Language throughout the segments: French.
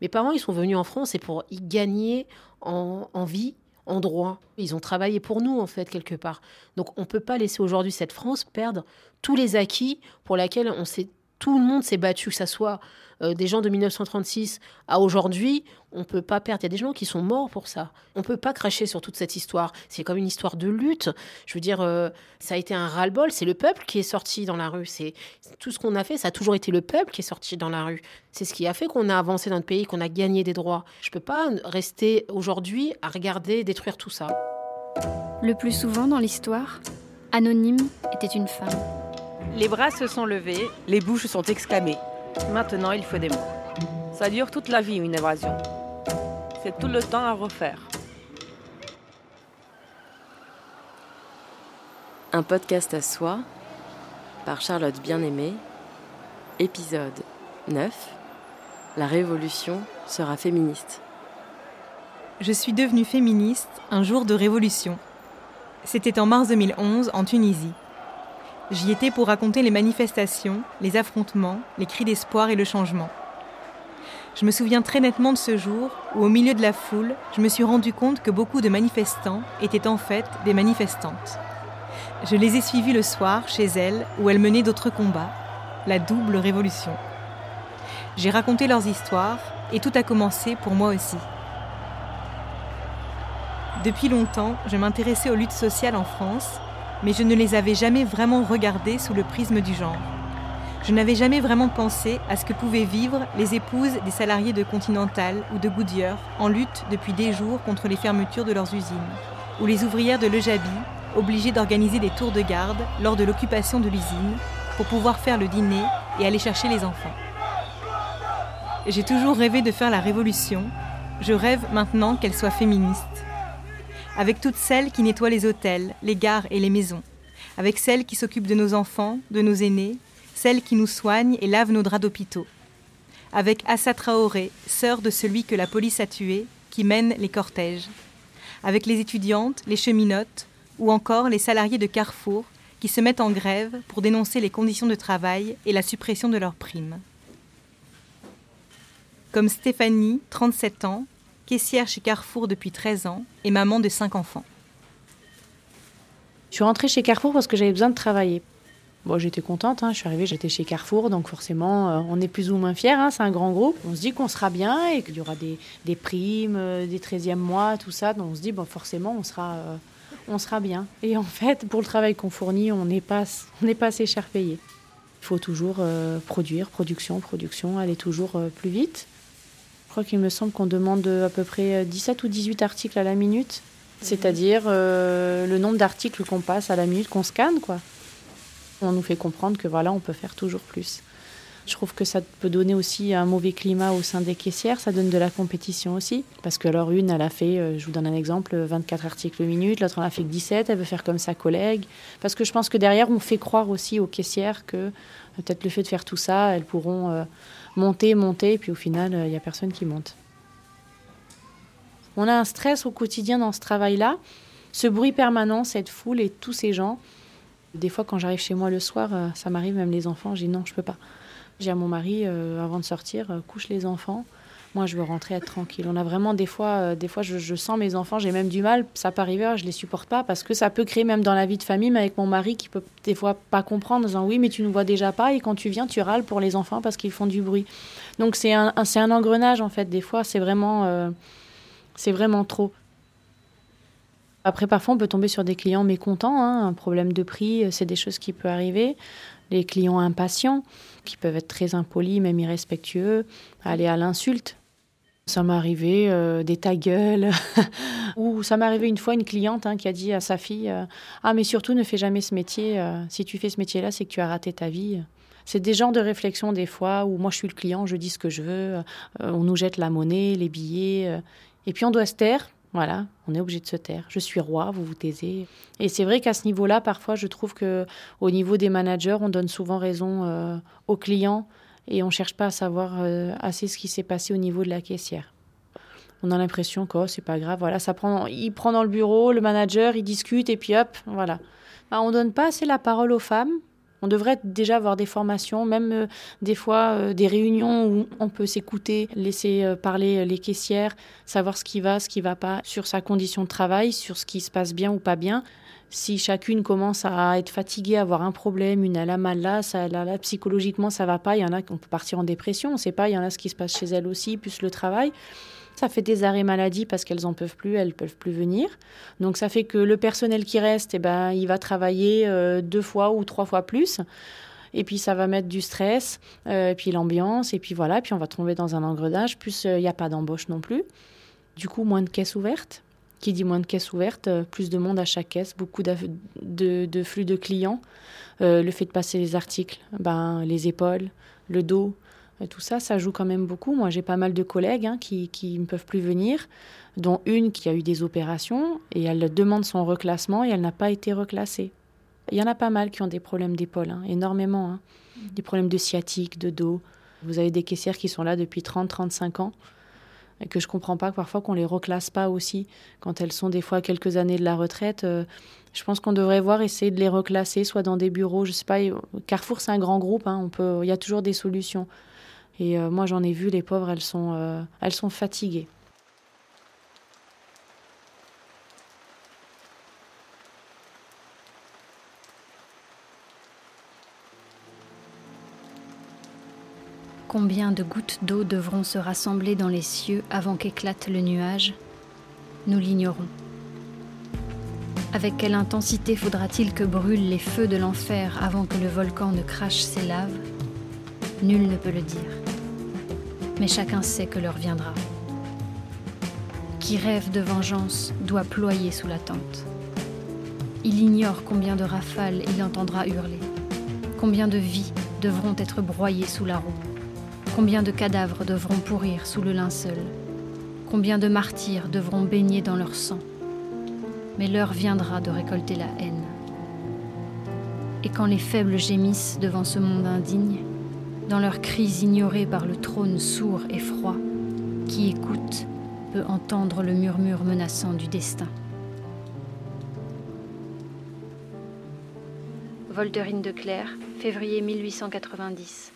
Mes parents, ils sont venus en France et pour y gagner en, en vie, en droit. Ils ont travaillé pour nous, en fait, quelque part. Donc, on ne peut pas laisser aujourd'hui cette France perdre tous les acquis pour lesquels on s'est tout le monde s'est battu, que ce soit euh, des gens de 1936 à aujourd'hui, on peut pas perdre. Il y a des gens qui sont morts pour ça. On peut pas cracher sur toute cette histoire. C'est comme une histoire de lutte. Je veux dire, euh, ça a été un ras-le-bol. C'est le peuple qui est sorti dans la rue. C'est tout ce qu'on a fait. Ça a toujours été le peuple qui est sorti dans la rue. C'est ce qui a fait qu'on a avancé dans notre pays, qu'on a gagné des droits. Je peux pas rester aujourd'hui à regarder détruire tout ça. Le plus souvent dans l'histoire, Anonyme était une femme. Les bras se sont levés, les bouches sont exclamées. Maintenant, il faut des mots. Ça dure toute la vie, une évasion. C'est tout le temps à refaire. Un podcast à soi par Charlotte Bien-Aimée, épisode 9 La révolution sera féministe. Je suis devenue féministe un jour de révolution. C'était en mars 2011 en Tunisie. J'y étais pour raconter les manifestations, les affrontements, les cris d'espoir et le changement. Je me souviens très nettement de ce jour où, au milieu de la foule, je me suis rendu compte que beaucoup de manifestants étaient en fait des manifestantes. Je les ai suivis le soir chez elles où elles menaient d'autres combats, la double révolution. J'ai raconté leurs histoires et tout a commencé pour moi aussi. Depuis longtemps, je m'intéressais aux luttes sociales en France mais je ne les avais jamais vraiment regardées sous le prisme du genre. Je n'avais jamais vraiment pensé à ce que pouvaient vivre les épouses des salariés de Continental ou de Goodyear en lutte depuis des jours contre les fermetures de leurs usines, ou les ouvrières de Lejabi obligées d'organiser des tours de garde lors de l'occupation de l'usine pour pouvoir faire le dîner et aller chercher les enfants. J'ai toujours rêvé de faire la révolution. Je rêve maintenant qu'elle soit féministe avec toutes celles qui nettoient les hôtels, les gares et les maisons, avec celles qui s'occupent de nos enfants, de nos aînés, celles qui nous soignent et lavent nos draps d'hôpitaux, avec Assa Traoré, sœur de celui que la police a tué, qui mène les cortèges, avec les étudiantes, les cheminotes, ou encore les salariés de Carrefour qui se mettent en grève pour dénoncer les conditions de travail et la suppression de leurs primes. Comme Stéphanie, 37 ans, caissière chez Carrefour depuis 13 ans et maman de 5 enfants. Je suis rentrée chez Carrefour parce que j'avais besoin de travailler. Bon, j'étais contente, hein. je suis arrivée, j'étais chez Carrefour, donc forcément, euh, on est plus ou moins fiers, hein. c'est un grand groupe. On se dit qu'on sera bien et qu'il y aura des, des primes, euh, des 13e mois, tout ça, donc on se dit, bon, forcément, on sera, euh, on sera bien. Et en fait, pour le travail qu'on fournit, on n'est pas, on pas assez cher payé. Il faut toujours produire, production, production, aller toujours plus vite. Je crois qu'il me semble qu'on demande à peu près 17 ou 18 articles à la minute, c'est-à-dire euh, le nombre d'articles qu'on passe à la minute, qu'on scanne, quoi. On nous fait comprendre que voilà, on peut faire toujours plus. Je trouve que ça peut donner aussi un mauvais climat au sein des caissières, ça donne de la compétition aussi. Parce que alors une, elle a fait, euh, je vous donne un exemple, 24 articles minute, l'autre en a fait que 17, elle veut faire comme sa collègue. Parce que je pense que derrière, on fait croire aussi aux caissières que peut-être le fait de faire tout ça, elles pourront euh, monter, monter, et puis au final, il euh, n'y a personne qui monte. On a un stress au quotidien dans ce travail-là, ce bruit permanent, cette foule et tous ces gens. Des fois, quand j'arrive chez moi le soir, euh, ça m'arrive, même les enfants, j'ai dis non, je peux pas. J'ai à mon mari, euh, avant de sortir, couche les enfants. Moi, je veux rentrer être tranquille. On a vraiment des fois, euh, des fois, je, sens mes enfants, j'ai même du mal. Ça peut arriver, je les supporte pas parce que ça peut créer même dans la vie de famille, mais avec mon mari qui peut des fois pas comprendre, en disant oui, mais tu nous vois déjà pas et quand tu viens, tu râles pour les enfants parce qu'ils font du bruit. Donc c'est un, c'est un engrenage en fait. Des fois, c'est vraiment, euh, c'est vraiment trop. Après, parfois, on peut tomber sur des clients mécontents, hein. un problème de prix, euh, c'est des choses qui peuvent arriver. Les clients impatients, qui peuvent être très impolis, même irrespectueux, aller à l'insulte. Ça m'est arrivé euh, des ta gueule. Ou ça m'est arrivé une fois une cliente hein, qui a dit à sa fille euh, Ah, mais surtout ne fais jamais ce métier. Euh, si tu fais ce métier-là, c'est que tu as raté ta vie. C'est des genres de réflexion des fois où moi je suis le client, je dis ce que je veux, on nous jette la monnaie, les billets, et puis on doit se taire. Voilà, on est obligé de se taire. Je suis roi, vous vous taisez. Et c'est vrai qu'à ce niveau-là, parfois, je trouve que au niveau des managers, on donne souvent raison aux clients et on ne cherche pas à savoir euh, assez ce qui s'est passé au niveau de la caissière. On a l'impression que oh, c'est pas grave, voilà, ça prend, il prend dans le bureau, le manager, il discute et puis hop, voilà. Bah, on donne pas assez la parole aux femmes On devrait déjà avoir des formations, même euh, des fois euh, des réunions où on peut s'écouter, laisser euh, parler les caissières, savoir ce qui va, ce qui va pas, sur sa condition de travail, sur ce qui se passe bien ou pas bien. Si chacune commence à être fatiguée, à avoir un problème, une elle a mal là, ça, là, là, psychologiquement ça va pas, il y en a qui peut partir en dépression, on sait pas, il y en a ce qui se passe chez elles aussi, plus le travail. Ça fait des arrêts maladie parce qu'elles en peuvent plus, elles peuvent plus venir. Donc ça fait que le personnel qui reste, eh ben, il va travailler euh, deux fois ou trois fois plus. Et puis ça va mettre du stress, euh, puis l'ambiance, et puis voilà, puis on va tomber dans un engrenage. Plus euh, il n'y a pas d'embauche non plus. Du coup, moins de caisses ouvertes. Qui dit moins de caisses ouvertes, plus de monde à chaque caisse, beaucoup de, de, flux de clients. le fait de passer les articles, ben, les épaules, le dos, tout ça, ça joue quand même beaucoup. Moi, j'ai pas mal de collègues hein, qui, ne peuvent plus venir, dont une qui a eu des opérations et elle demande son reclassement et elle n'a pas été reclassée. Il y en a pas mal qui ont des problèmes d'épaule, hein, énormément. Hein. Des problèmes de sciatique, de dos. Vous avez des caissières qui sont là depuis 30-35 ans et que je comprends pas parfois qu'on les reclasse pas aussi quand elles sont des fois quelques années de la retraite. Euh, je pense qu'on devrait voir essayer de les reclasser, soit dans des bureaux, je sais pas. Carrefour, c'est un grand groupe, on peut, il y a toujours des solutions. Et euh, moi, j'en ai vu, les pauvres, elles sont, euh, elles sont fatiguées. Combien de gouttes d'eau devront se rassembler dans les cieux avant qu'éclate le nuage? Nous l'ignorons. Avec quelle intensité faudra-t-il que brûlent les feux de l'enfer avant que le volcan ne crache ses laves? Nul ne peut le dire mais chacun sait que l'heure viendra. Qui rêve de vengeance doit ployer sous la tente. Il ignore combien de rafales il entendra hurler, combien de vies devront être broyées sous la roue, combien de cadavres devront pourrir sous le linceul, combien de martyrs devront baigner dans leur sang. Mais l'heure viendra de récolter la haine. Et quand les faibles gémissent devant ce monde indigne, dans leurs cris ignorés par le trône sourd et froid, qui écoute peut entendre le murmure menaçant du destin. Volterine de Clerc, février 1890.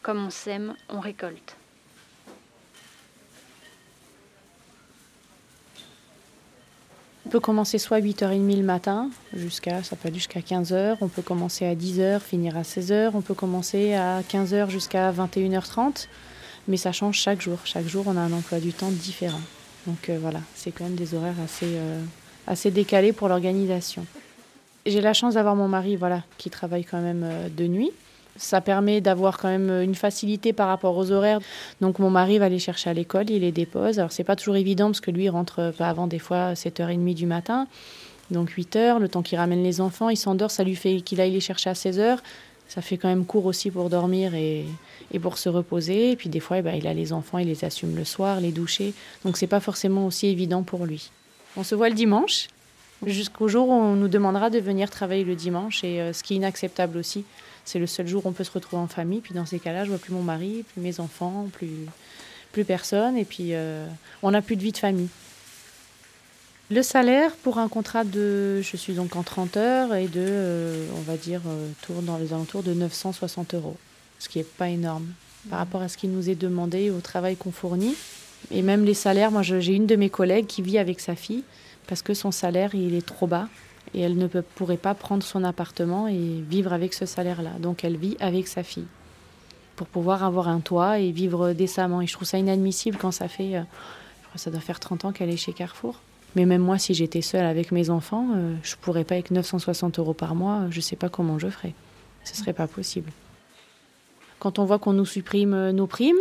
Comme on sème, on récolte. Peut commencer soit à 8h30 le matin, jusqu'à, ça peut aller jusqu'à 15h. On peut commencer à 10h, finir à 16h. On peut commencer à 15h jusqu'à 21h30. Mais ça change chaque jour. Chaque jour, on a un emploi du temps différent. Donc euh, voilà, c'est quand même des horaires assez, euh, assez décalés pour l'organisation. J'ai la chance d'avoir mon mari voilà, qui travaille quand même euh, de nuit. Ça permet d'avoir quand même une facilité par rapport aux horaires. Donc mon mari va les chercher à l'école, il les dépose. Alors c'est pas toujours évident parce que lui il rentre pas avant des fois 7h30 du matin. Donc 8h, le temps qu'il ramène les enfants, il s'endort, ça lui fait qu'il aille les chercher à 16h. Ça fait quand même court aussi pour dormir et, et pour se reposer. Et puis des fois, eh ben, il a les enfants, il les assume le soir, les doucher. Donc c'est pas forcément aussi évident pour lui. On se voit le dimanche, jusqu'au jour où on nous demandera de venir travailler le dimanche, et euh, ce qui est inacceptable aussi c'est le seul jour où on peut se retrouver en famille. Puis dans ces cas-là, je vois plus mon mari, plus mes enfants, plus, plus personne. Et puis euh, on n'a plus de vie de famille. Le salaire pour un contrat de, je suis donc en 30 heures et de, euh, on va dire, euh, tourne dans les alentours de 960 euros, ce qui n'est pas énorme par rapport à ce qui nous est demandé au travail qu'on fournit. Et même les salaires, moi j'ai une de mes collègues qui vit avec sa fille parce que son salaire il est trop bas et elle ne pourrait pas prendre son appartement et vivre avec ce salaire-là. Donc elle vit avec sa fille pour pouvoir avoir un toit et vivre décemment. Et je trouve ça inadmissible quand ça fait, euh, ça doit faire 30 ans qu'elle est chez Carrefour. Mais même moi, si j'étais seule avec mes enfants, euh, je pourrais pas avec 960 euros par mois, je sais pas comment je ferais. Ce serait pas possible. Quand on voit qu'on nous supprime euh, nos primes,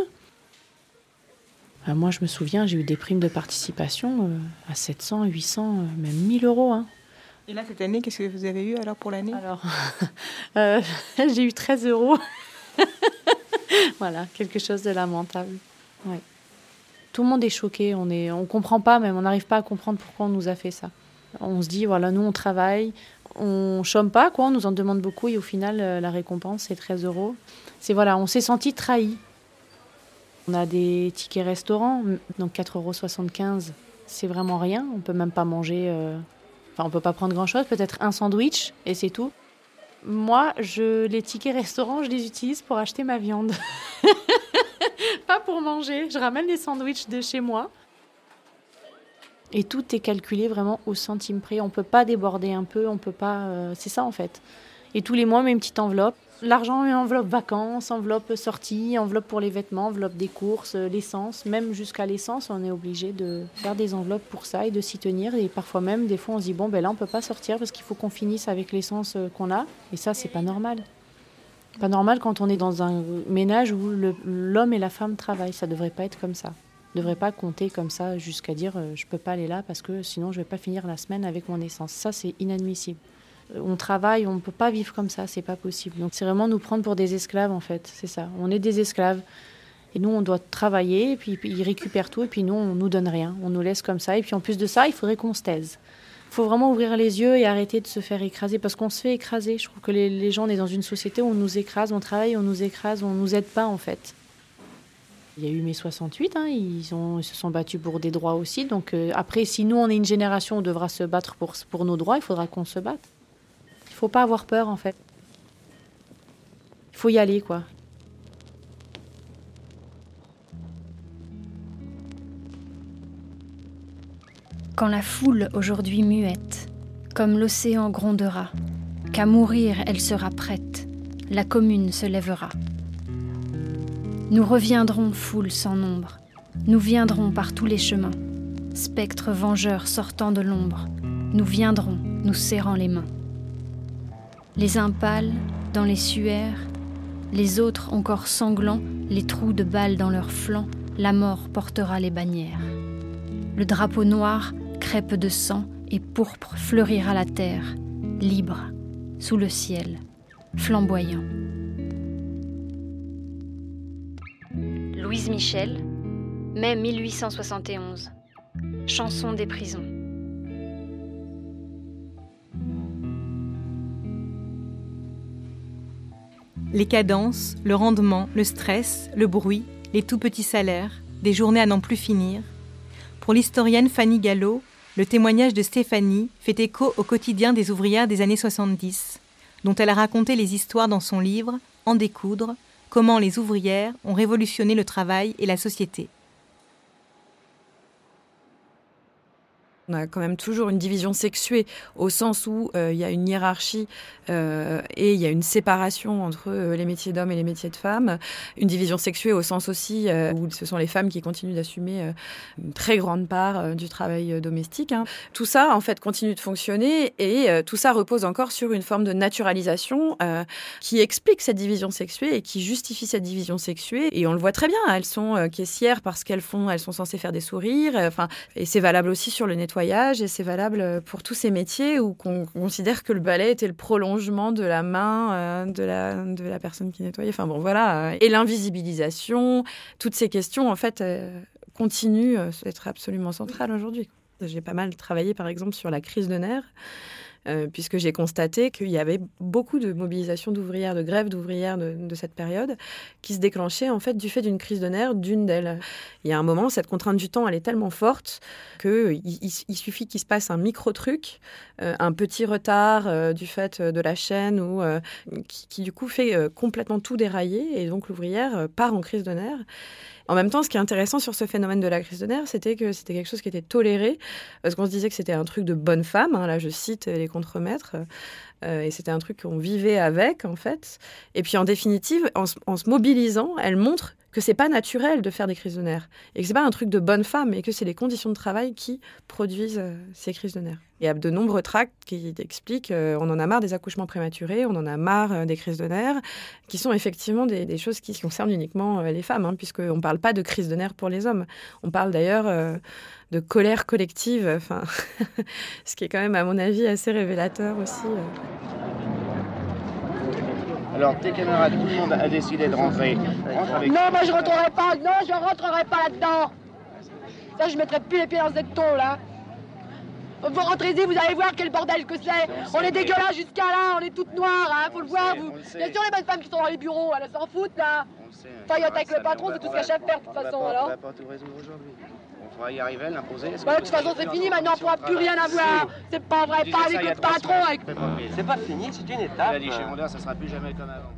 moi je me souviens, j'ai eu des primes de participation à 700, 800, même 1000 euros. Hein. Et là, cette année, qu'est-ce que vous avez eu alors pour l'année? Alors, euh, j'ai eu 13 euros. voilà, quelque chose de lamentable. Ouais. Tout le monde est choqué, on ne on comprend pas même, on n'arrive pas à comprendre pourquoi on nous a fait ça. On se dit, voilà, nous on travaille, on chôme pas, quoi, on nous en demande beaucoup et au final, euh, la récompense, c'est 13 euros. C'est voilà, on s'est senti trahi. On a des tickets restaurants, donc 4,75 euros, c'est vraiment rien, on peut même pas manger. Euh, on ne peut pas prendre grand-chose, peut-être un sandwich et c'est tout. Moi, je, les tickets restaurants, je les utilise pour acheter ma viande. Pas pour manger. Je ramène les sandwichs de chez moi. Et tout est calculé vraiment au centime près. On peut pas déborder un peu, on peut pas. euh, c'est ça en fait. Et tous les mois, on met une petite enveloppe. L'argent est enveloppe vacances, enveloppe sortie, enveloppe pour les vêtements, enveloppe des courses, euh, l'essence. Même jusqu'à l'essence, on est obligé de faire des enveloppes pour ça et de s'y tenir. Et parfois même, des fois, on se dit bon, ben là, on peut pas sortir parce qu'il faut qu'on finisse avec l'essence euh, qu'on a. Et ça, c'est pas normal. Pas normal quand on est dans un ménage où l'homme et la femme travaillent. Ça devrait pas être comme ça. On devrait pas compter comme ça jusqu'à dire euh, je peux pas aller là parce que sinon je vais pas finir la semaine avec mon essence. Ça, c'est inadmissible on travaille, on ne peut pas vivre comme ça, c'est pas possible. Donc c'est vraiment nous prendre pour des esclaves en fait, c'est ça. On est des esclaves. Et nous, on doit travailler, et puis, ils récupèrent tout, et puis nous, on nous donne rien. On nous laisse comme ça. Et puis en plus de ça, il faudrait qu'on se taise. Il faut vraiment ouvrir les yeux et arrêter de se faire écraser, parce qu'on se fait écraser. Je trouve que les, gens, on est dans une société où on nous écrase, on travaille, on nous écrase, on nous aide pas en fait. Il y a eu mai 68, hein, ils, se sont battus pour des droits aussi. Donc euh, après, si nous, on est une génération, on devra se battre pour nos droits, il faudra qu'on se batte. Faut pas avoir peur en fait. Il faut y aller quoi. Quand la foule aujourd'hui muette, comme l'océan grondera, qu'à mourir elle sera prête, la commune se lèvera. Nous reviendrons, foule sans nombre, nous viendrons par tous les chemins, spectres vengeurs sortant de l'ombre, nous viendrons, nous serrant les mains. Les uns pâles, dans les suaires, les autres encore sanglants, les trous de balles dans leurs flancs, la mort portera les bannières. Le drapeau noir, crêpe de sang et pourpre fleurira la terre, libre, sous le ciel, flamboyant. Louise Michel, mai 1871. Chanson des prisons. Les cadences, le rendement, le stress, le bruit, les tout petits salaires, des journées à n'en plus finir. Pour l'historienne Fanny Gallo, le témoignage de Stéphanie fait écho au quotidien des ouvrières des années 70, dont elle a raconté les histoires dans son livre En découdre, comment les ouvrières ont révolutionné le travail et la société. On a quand même toujours une division sexuée au sens où euh, il y a une hiérarchie euh, et il y a une séparation entre euh, les métiers d'hommes et les métiers de femmes. Une division sexuée au sens aussi euh, où ce sont les femmes qui continuent d'assumer euh, une très grande part euh, du travail euh, domestique. hein. Tout ça, en fait, continue de fonctionner et euh, tout ça repose encore sur une forme de naturalisation euh, qui explique cette division sexuée et qui justifie cette division sexuée. Et on le voit très bien. Elles sont euh, caissières parce qu'elles font, elles sont censées faire des sourires. euh, Enfin, et c'est valable aussi sur le nettoyage et c'est valable pour tous ces métiers où on considère que le balai était le prolongement de la main euh, de, la, de la personne qui nettoyait? Enfin bon, voilà. Et l'invisibilisation, toutes ces questions, en fait, euh, continuent euh, d'être absolument centrales aujourd'hui. J'ai pas mal travaillé, par exemple, sur la crise de nerfs. Euh, puisque j'ai constaté qu'il y avait beaucoup de mobilisation d'ouvrières, de grèves d'ouvrières de, cette période, qui se déclenchaient en fait du fait d'une crise de nerfs d'une d'elles. Il y a un moment, cette contrainte du temps, elle est tellement forte qu'il il, suffit qu'il se passe un micro-truc, euh, un petit retard euh, du fait de la chaîne, ou, qui, qui, du coup fait complètement tout dérailler, et donc l'ouvrière part en crise de nerfs. En même temps, ce qui est intéressant sur ce phénomène de la crise de nerfs, c'était que c'était quelque chose qui était toléré, parce qu'on se disait que c'était un truc de bonne femme, hein, là je cite les contremaîtres, euh, et c'était un truc qu'on vivait avec, en fait. Et puis en définitive, en, se mobilisant, elle montre que c'est pas naturel de faire des crises de nerfs et que c'est pas un truc de bonne femme et que c'est les conditions de travail qui produisent euh, ces crises de nerfs. Il y a de nombreux tracts qui expliquent euh, on en a marre des accouchements prématurés, on en a marre des crises de nerfs, qui sont effectivement des, choses qui concernent uniquement les femmes, hein, puisqu'on ne parle pas de crise de nerfs pour les hommes. On parle d'ailleurs de colère collective, enfin, ce qui est quand même, à mon avis, assez révélateur aussi. euh. Alors, tes camarades, tout le monde a décidé de rentrer. Rentre avec Non, moi je rentrerai pas. Non, je rentrerai pas là-dedans. Ça, je mettrai plus les pieds dans ce ton là. Vous rentrez-y, vous allez voir quel bordel que c'est. On est dégueulasse jusqu'à là, on est toutes noires, hein, faut le voir, vous. Bien sûr, les bonnes femmes qui sont dans les bureaux, elles s'en foutent, là. Enfin, il attaque le patron, c'est tout ce qu'elle cherche faire, de toute façon, alors. Va y arriver, l'imposer. Bah, de toute façon, c'est fini, maintenant, on pourra plus rien avoir. C'est pas vrai, pas avec le patron, avec... C'est pas fini, c'est une Il étape. a dit chez Mondeur, ça sera plus jamais comme avant.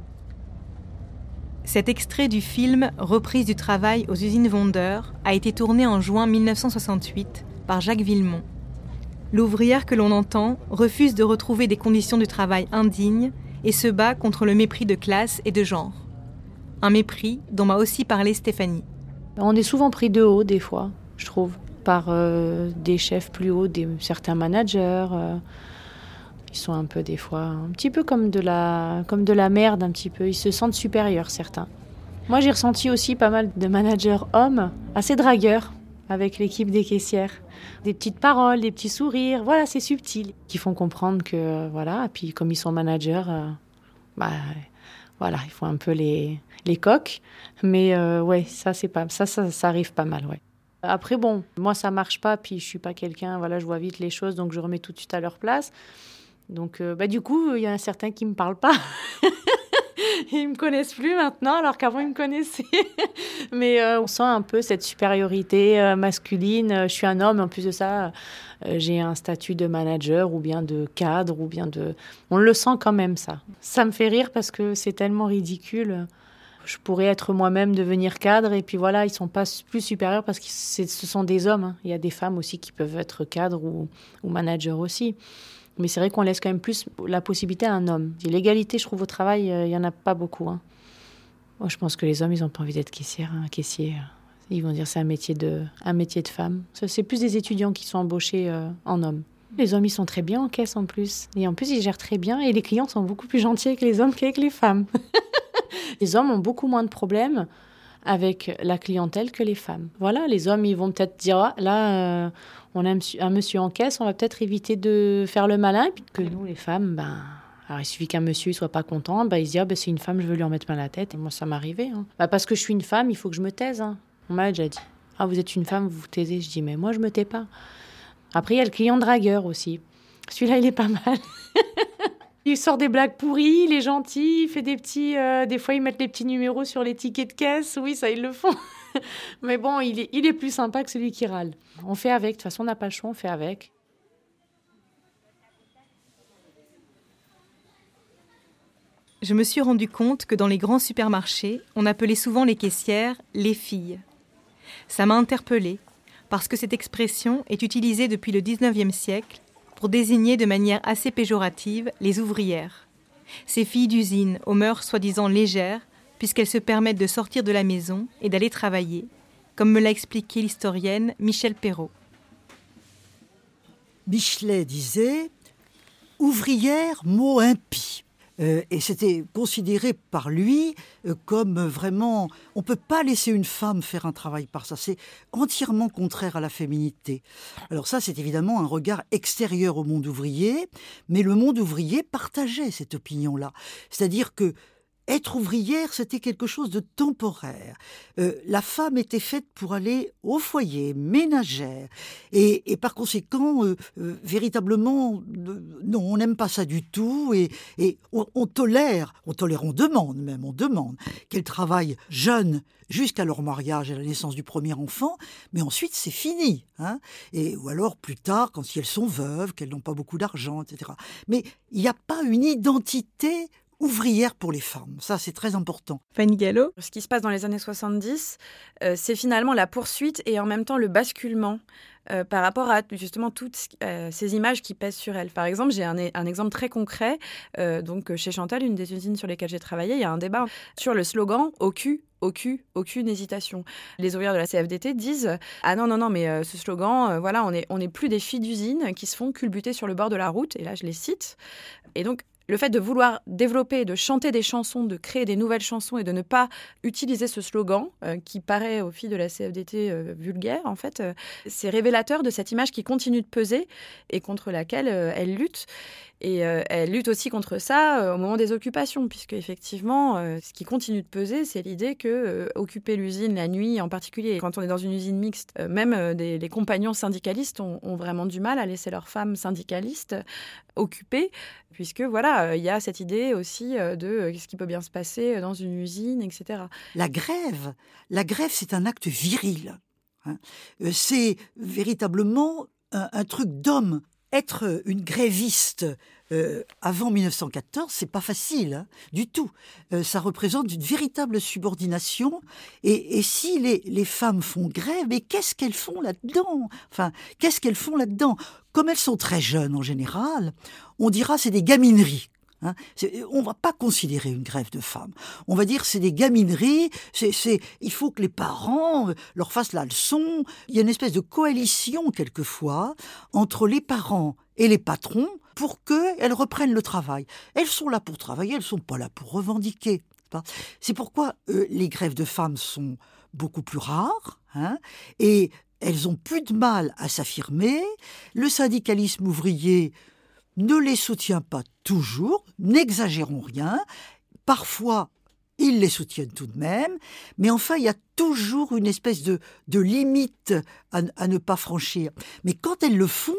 Cet extrait du film Reprise du travail aux usines Vendeur a été tourné en juin 1968 par Jacques Villemont. L'ouvrière que l'on entend refuse de retrouver des conditions de travail indignes et se bat contre le mépris de classe et de genre. Un mépris dont m'a aussi parlé Stéphanie. On est souvent pris de haut, des fois, je trouve, par euh, des chefs plus hauts, certains managers. euh, ils sont un peu, des fois, un petit peu comme de, la, comme de la merde, un petit peu. Ils se sentent supérieurs, certains. Moi, j'ai ressenti aussi pas mal de managers hommes, assez dragueurs, avec l'équipe des caissières. Des petites paroles, des petits sourires, voilà, c'est subtil, qui font comprendre que, voilà, puis comme ils sont managers, euh, bah, voilà, ils font un peu les, les coques. Mais euh, ouais, ça, c'est pas, ça, ça arrive pas mal, ouais. Après, bon, moi, ça marche pas, puis je suis pas quelqu'un, voilà, je vois vite les choses, donc je remets tout de suite à leur place. Donc, euh, bah, du coup, il y a certains qui me parlent pas. Ils me connaissent plus maintenant, alors qu'avant ils me connaissaient. Mais euh, on sent un peu cette supériorité euh, masculine. Je suis un homme, en plus de ça, j'ai un statut de manager ou bien de cadre ou bien de. On le sent quand même ça. Ça me fait rire parce que c'est tellement ridicule. Je pourrais être moi-même, devenir cadre, et puis voilà, ils sont pas plus supérieurs parce que ce sont des hommes. hein. Il y a des femmes aussi qui peuvent être cadres ou, managers aussi. Mais c'est vrai qu'on laisse quand même plus la possibilité à un homme. L'égalité, je trouve, au travail, euh, il y en a pas beaucoup. hein. Moi, je pense que les hommes, ils n'ont pas envie d'être caissière, hein, caissier. euh. Ils vont dire c'est un métier de, un métier de femme. C'est plus des étudiants qui sont embauchés euh, en hommes. Les hommes, ils sont très bien en caisse en plus. Et en plus, ils gèrent très bien. Et les clients sont beaucoup plus gentils avec les hommes qu'avec les femmes. les hommes ont beaucoup moins de problèmes avec la clientèle que les femmes. Voilà, les hommes, ils vont peut-être dire, Ah, là, euh, on a un monsieur, en caisse, on va peut-être éviter de faire le malin. Puis que nous, les femmes, ben, il suffit qu'un monsieur ne soit pas content, ben, il se dit, ah, ben, c'est une femme, je veux lui en mettre plein la tête. Et moi, ça m'arrivait. Hein. Ben, parce que je suis une femme, il faut que je me taise. hein. On m'a déjà dit, ah, vous êtes une femme, vous vous taisez. Je dis, mais moi, je me tais pas. Après, il y a le client dragueur aussi. Celui-là, il est pas mal. Il sort des blagues pourries, il est gentil, il fait des petits. euh, des fois, ils mettent les petits numéros sur les tickets de caisse. Oui, ça, ils le font. Mais bon, il est, il est plus sympa que celui qui râle. On fait avec. De toute façon, on n'a pas le choix, on fait avec. Je me suis rendu compte que dans les grands supermarchés, on appelait souvent les caissières les filles. Ça m'a interpellée, parce que cette expression est utilisée depuis le 19e siècle pour désigner de manière assez péjorative les ouvrières. Ces filles d'usine aux mœurs soi-disant légères, puisqu'elles se permettent de sortir de la maison et d'aller travailler, comme me l'a expliqué l'historienne Michel Perrault. Michelet disait ouvrière, mot impie. Euh, et c'était considéré par lui euh, comme vraiment. On ne peut pas laisser une femme faire un travail par ça. C'est entièrement contraire à la féminité. Alors, ça, c'est évidemment un regard extérieur au monde ouvrier, mais le monde ouvrier partageait cette opinion-là. C'est-à-dire que être ouvrière, c'était quelque chose de temporaire. Euh, la femme était faite pour aller au foyer, ménagère. Et, et par conséquent, euh, euh, véritablement, euh, non, on n'aime pas ça du tout. Et, et on, on tolère, on tolère, on demande même, on demande qu'elles travaillent jeunes jusqu'à leur mariage et la naissance du premier enfant, mais ensuite c'est fini. Hein et, ou alors plus tard, quand si elles sont veuves, qu'elles n'ont pas beaucoup d'argent, etc. Mais il n'y a pas une identité ouvrière pour les femmes. Ça, c'est très important. Fanny Gallo Ce qui se passe dans les années 70, euh, c'est finalement la poursuite et en même temps le basculement euh, par rapport à justement toutes euh, ces images qui pèsent sur elles. Par exemple, j'ai un, un exemple très concret. euh, donc chez Chantal, une des usines sur lesquelles j'ai travaillé, il y a un débat sur le slogan au cul, au cul, aucune hésitation. Les ouvrières de la CFDT disent ah non non non mais euh, ce slogan, euh, voilà, on n'est plus des filles d'usine qui se font culbuter sur le bord de la route. Et là, je les cite. Et donc le fait de vouloir développer, de chanter des chansons, de créer des nouvelles chansons et de ne pas utiliser ce slogan euh, qui paraît aux filles de la CFDT euh, vulgaire, en fait, euh, c'est révélateur de cette image qui continue de peser et contre laquelle elles luttent. Et euh, elle lutte aussi contre ça euh, au moment des occupations, puisque effectivement, euh, ce qui continue de peser, c'est l'idée que occuper l'usine la nuit, en particulier quand on est dans une usine mixte, même les compagnons syndicalistes ont, vraiment du mal à laisser leurs femmes syndicalistes occupées, puisque voilà, il y a cette idée aussi de qu'est-ce qui peut bien se passer dans une usine, etc. La grève, la grève, c'est un acte viril. Hein. C'est véritablement un, truc d'homme. Être une gréviste euh, avant 1914, c'est pas facile hein, du tout. Euh, ça représente une véritable subordination. Et, si les, les, femmes font grève, mais qu'est-ce qu'elles font là-dedans? Enfin, qu'est-ce qu'elles font là-dedans? Comme elles sont très jeunes en général, on dira c'est des gamineries. Hein. on ne va pas considérer une grève de femmes. On va dire c'est des gamineries, c'est, il faut que les parents euh, leur fassent la leçon. Il y a une espèce de coalition quelquefois entre les parents et les patrons pour qu'elles reprennent le travail. Elles sont là pour travailler, elles ne sont pas là pour revendiquer. C'est pourquoi euh, les grèves de femmes sont beaucoup plus rares hein, et elles ont plus de mal à s'affirmer. Le syndicalisme ouvrier ne les soutient pas toujours, n'exagérons rien, parfois ils les soutiennent tout de même, mais enfin il y a toujours une espèce de, de limite à, ne pas franchir. Mais quand elles le font,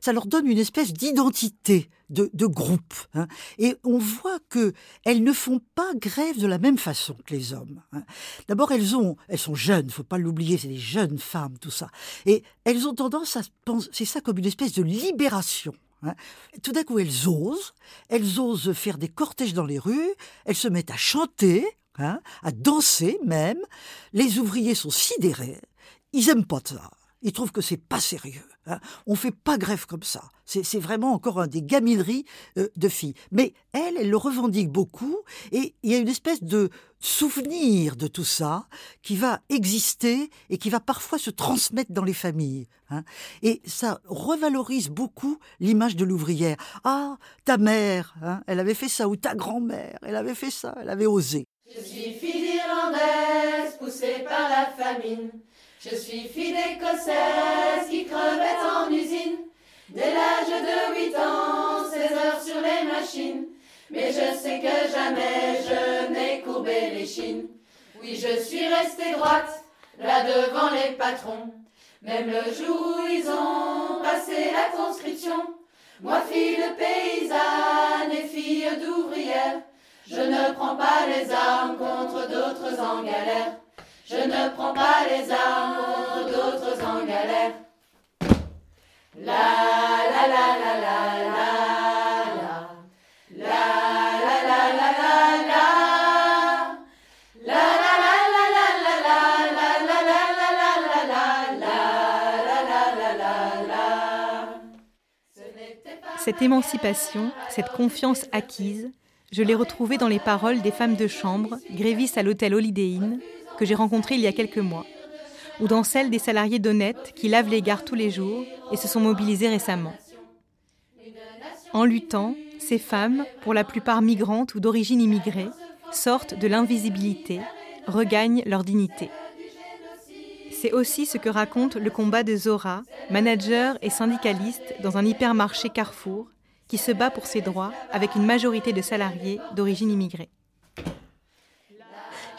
ça leur donne une espèce d'identité de, groupe. Hein. Et on voit que elles ne font pas grève de la même façon que les hommes. Hein. D'abord, elles ont, elles sont jeunes, faut pas l'oublier, c'est des jeunes femmes, tout ça. Et elles ont tendance à penser ça comme une espèce de libération. Hein. Tout d'un coup, elles osent, elles osent faire des cortèges dans les rues, elles se mettent à chanter, hein, à danser même. Les ouvriers sont sidérés, ils aiment pas ça. Ils trouvent que c'est pas sérieux. Hein. On fait pas grève comme ça. C'est vraiment encore un des gamineries euh, de filles. Mais elle, elle le revendique beaucoup et il y a une espèce de souvenir de tout ça qui va exister et qui va parfois se transmettre dans les familles. Hein. Et ça revalorise beaucoup l'image de l'ouvrière. Ah, ta mère, hein, elle avait fait ça, ou ta grand-mère, elle avait fait ça, elle avait osé. Je suis fille irlandaise, poussée par la famine. Je suis fille d'Écossaise qui crevait en usine. Dès l'âge de 8 ans, 16 heures sur les machines. Mais je sais que jamais je n'ai courbé les chines. Oui, je suis restée droite, là devant les patrons. Même le jour où ils ont passé la conscription. Moi, fille de paysanne et fille d'ouvrière, je ne prends pas les armes contre d'autres en galère. Je ne prends pas les armes d'autres en galère. La la la la la la la la la la la la la la Cette émancipation, cette confiance acquise, je l'ai retrouvée dans les paroles des femmes de chambre, grévistes à l'hôtel Holiday Inn, que j'ai rencontré il y a quelques mois, ou dans celle des salariés d'Honnête qui lavent les gares tous les jours et se sont mobilisés récemment. En luttant, ces femmes, pour la plupart migrantes ou d'origine immigrée, sortent de l'invisibilité, regagnent leur dignité. C'est aussi ce que raconte le combat de Zora, manager et syndicaliste dans un hypermarché Carrefour, qui se bat pour ses droits avec une majorité de salariés d'origine immigrée.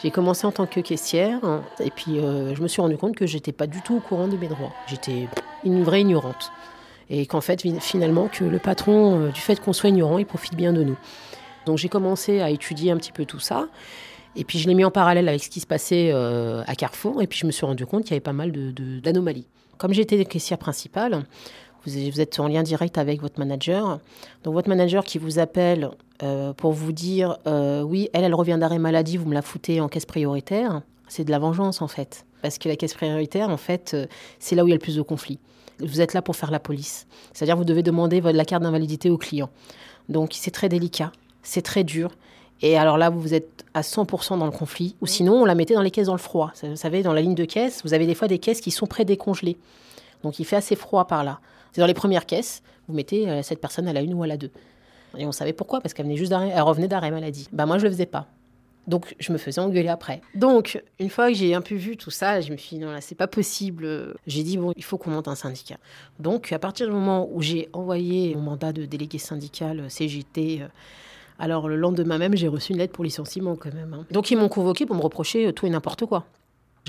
J'ai commencé en tant que caissière et puis euh, je me suis rendu compte que j'étais pas du tout au courant de mes droits. J'étais une vraie ignorante. Et qu'en fait, finalement, que le patron, euh, du fait qu'on soit ignorant, il profite bien de nous. Donc j'ai commencé à étudier un petit peu tout ça. Et puis je l'ai mis en parallèle avec ce qui se passait euh, à Carrefour. Et puis je me suis rendu compte qu'il y avait pas mal d'anomalies. Comme j'étais caissière principale, vous, êtes en lien direct avec votre manager. Donc votre manager qui vous appelle euh, pour vous dire euh, oui, elle, elle revient d'arrêt maladie, vous me la foutez en caisse prioritaire, c'est de la vengeance en fait. Parce que la caisse prioritaire, en fait, euh, c'est là où il y a le plus de conflits. Vous êtes là pour faire la police. C'est-à-dire vous devez demander la carte d'invalidité au client. Donc c'est très délicat, c'est très dur. Et alors là, vous êtes à 100% dans le conflit. Ou sinon, on la mettait dans les caisses dans le froid. Vous savez, dans la ligne de caisse, vous avez des fois des caisses qui sont pré-décongelées. Donc il fait assez froid par là. C'est dans les premières caisses, vous mettez euh, cette personne à la une ou à la deux. Et on savait pourquoi, parce qu'elle juste elle revenait d'arrêt maladie. Bah moi je le faisais pas. Donc, je me faisais engueuler après. Donc, une fois que j'ai un peu vu tout ça, je me suis dit, non, là, c'est pas possible. J'ai dit, bon, il faut qu'on monte un syndicat. Donc, à partir du moment où j'ai envoyé mon mandat de délégué syndical CGT, alors le lendemain même, j'ai reçu une lettre pour licenciement quand même. hein. Donc, ils m'ont convoqué pour me reprocher tout et n'importe quoi.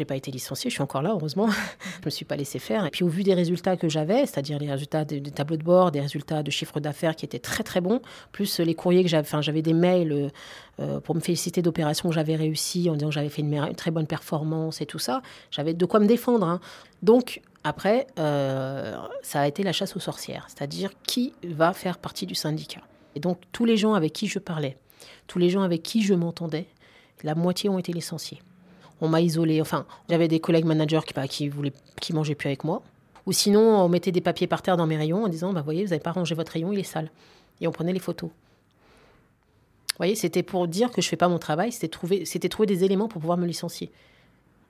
J'ai pas été licenciée, je suis encore là, heureusement. je me suis pas laissé faire. Et puis, au vu des résultats que j'avais, c'est-à-dire les résultats des, tableaux de bord, des résultats de chiffre d'affaires qui étaient très très bons, plus les courriers que j'avais, enfin, j'avais des mails euh, pour me féliciter d'opérations que j'avais réussies, en disant que j'avais fait une, une, très bonne performance et tout ça. J'avais de quoi me défendre. Hein. Donc, après, euh, ça a été la chasse aux sorcières, c'est-à-dire qui va faire partie du syndicat. Et donc, tous les gens avec qui je parlais, tous les gens avec qui je m'entendais, la moitié ont été licenciés on m'a isolé. Enfin, j'avais des collègues managers qui, bah, voulaient, qui mangeaient plus avec moi. Ou sinon, on mettait des papiers par terre dans mes rayons en disant, bah, voyez, vous n'avez pas rangé votre rayon, il est sale. Et on prenait les photos. Vous voyez, c'était pour dire que je fais pas mon travail, c'était trouver, c'était trouver des éléments pour pouvoir me licencier.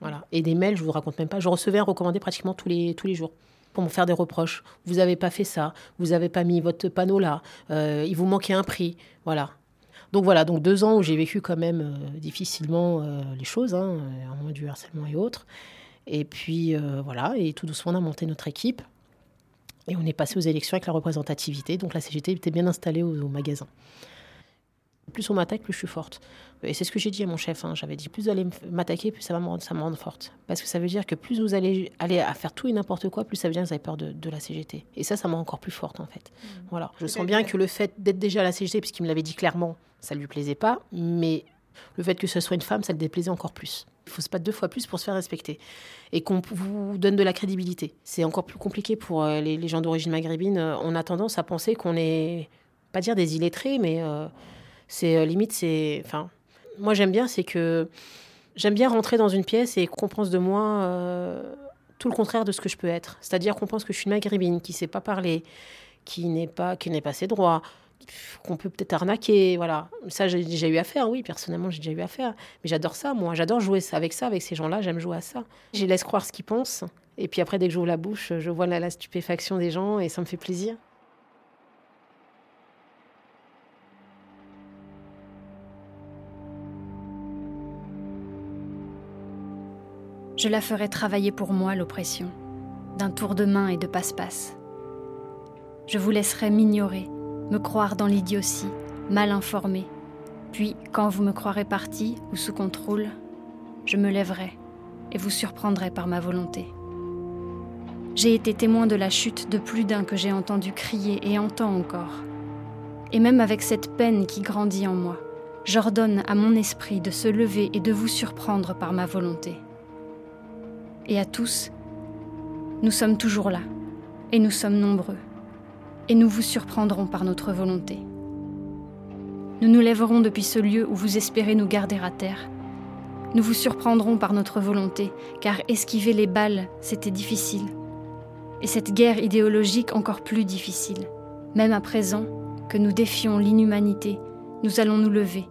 Voilà. Et des mails, je vous raconte même pas. Je recevais un recommandé pratiquement tous les, tous les jours pour me faire des reproches. Vous n'avez pas fait ça, vous n'avez pas mis votre panneau là, euh, il vous manquait un prix. Voilà. Donc voilà, donc deux ans où j'ai vécu quand même euh, difficilement euh, les choses, hein, en moins du harcèlement et autres. Et puis euh, voilà, et tout doucement on a monté notre équipe. Et on est passé aux élections avec la représentativité. Donc la CGT était bien installée au, au magasin. Plus on m'attaque, plus je suis forte. Et c'est ce que j'ai dit à mon chef. Hein. J'avais dit plus vous allez m'attaquer, plus ça va me rendre, ça me rendre forte. Parce que ça veut dire que plus vous allez aller à faire tout et n'importe quoi, plus ça veut dire que vous avez peur de, de, la CGT. Et ça, ça me rend encore plus forte en fait. Mmh. Voilà. Je sens bien que le fait d'être déjà à la CGT, puisqu'il me l'avait dit clairement, ça lui plaisait pas. Mais le fait que ce soit une femme, ça le déplaisait encore plus. Il faut se battre deux fois plus pour se faire respecter. Et qu'on vous donne de la crédibilité. C'est encore plus compliqué pour euh, les, gens d'origine maghrébine. On a tendance à penser qu'on est, pas dire des illettrés, mais euh, c'est euh, limite, c'est. Enfin, moi j'aime bien, c'est que j'aime bien rentrer dans une pièce et qu'on pense de moi euh, tout le contraire de ce que je peux être. C'est-à-dire qu'on pense que je suis une maghrébine qui sait pas parler, qui n'est pas, qui n'est pas ses droits, qu'on peut peut-être arnaquer, voilà. Ça, j'ai déjà eu affaire, oui, personnellement, j'ai déjà eu affaire. Mais j'adore ça, moi. J'adore jouer avec ça, avec ces gens-là. J'aime jouer à ça. Je laisse croire ce qu'ils pensent. Et puis après, dès que j'ouvre la bouche, je vois la, la stupéfaction des gens et ça me fait plaisir. Je la ferai travailler pour moi, l'oppression, d'un tour de main et de passe-passe. Je vous laisserai m'ignorer, me croire dans l'idiotie, mal informé. Puis, quand vous me croirez parti ou sous contrôle, je me lèverai et vous surprendrai par ma volonté. J'ai été témoin de la chute de plus d'un que j'ai entendu crier et entend encore. Et même avec cette peine qui grandit en moi, j'ordonne à mon esprit de se lever et de vous surprendre par ma volonté. Et à tous, nous sommes toujours là, et nous sommes nombreux et nous vous surprendrons par notre volonté. Nous nous lèverons depuis ce lieu où vous espérez nous garder à terre. Nous vous surprendrons par notre volonté, car esquiver les balles, c'était difficile. Et cette guerre idéologique encore plus difficile. Même à présent, que nous défions l'inhumanité, nous allons nous lever,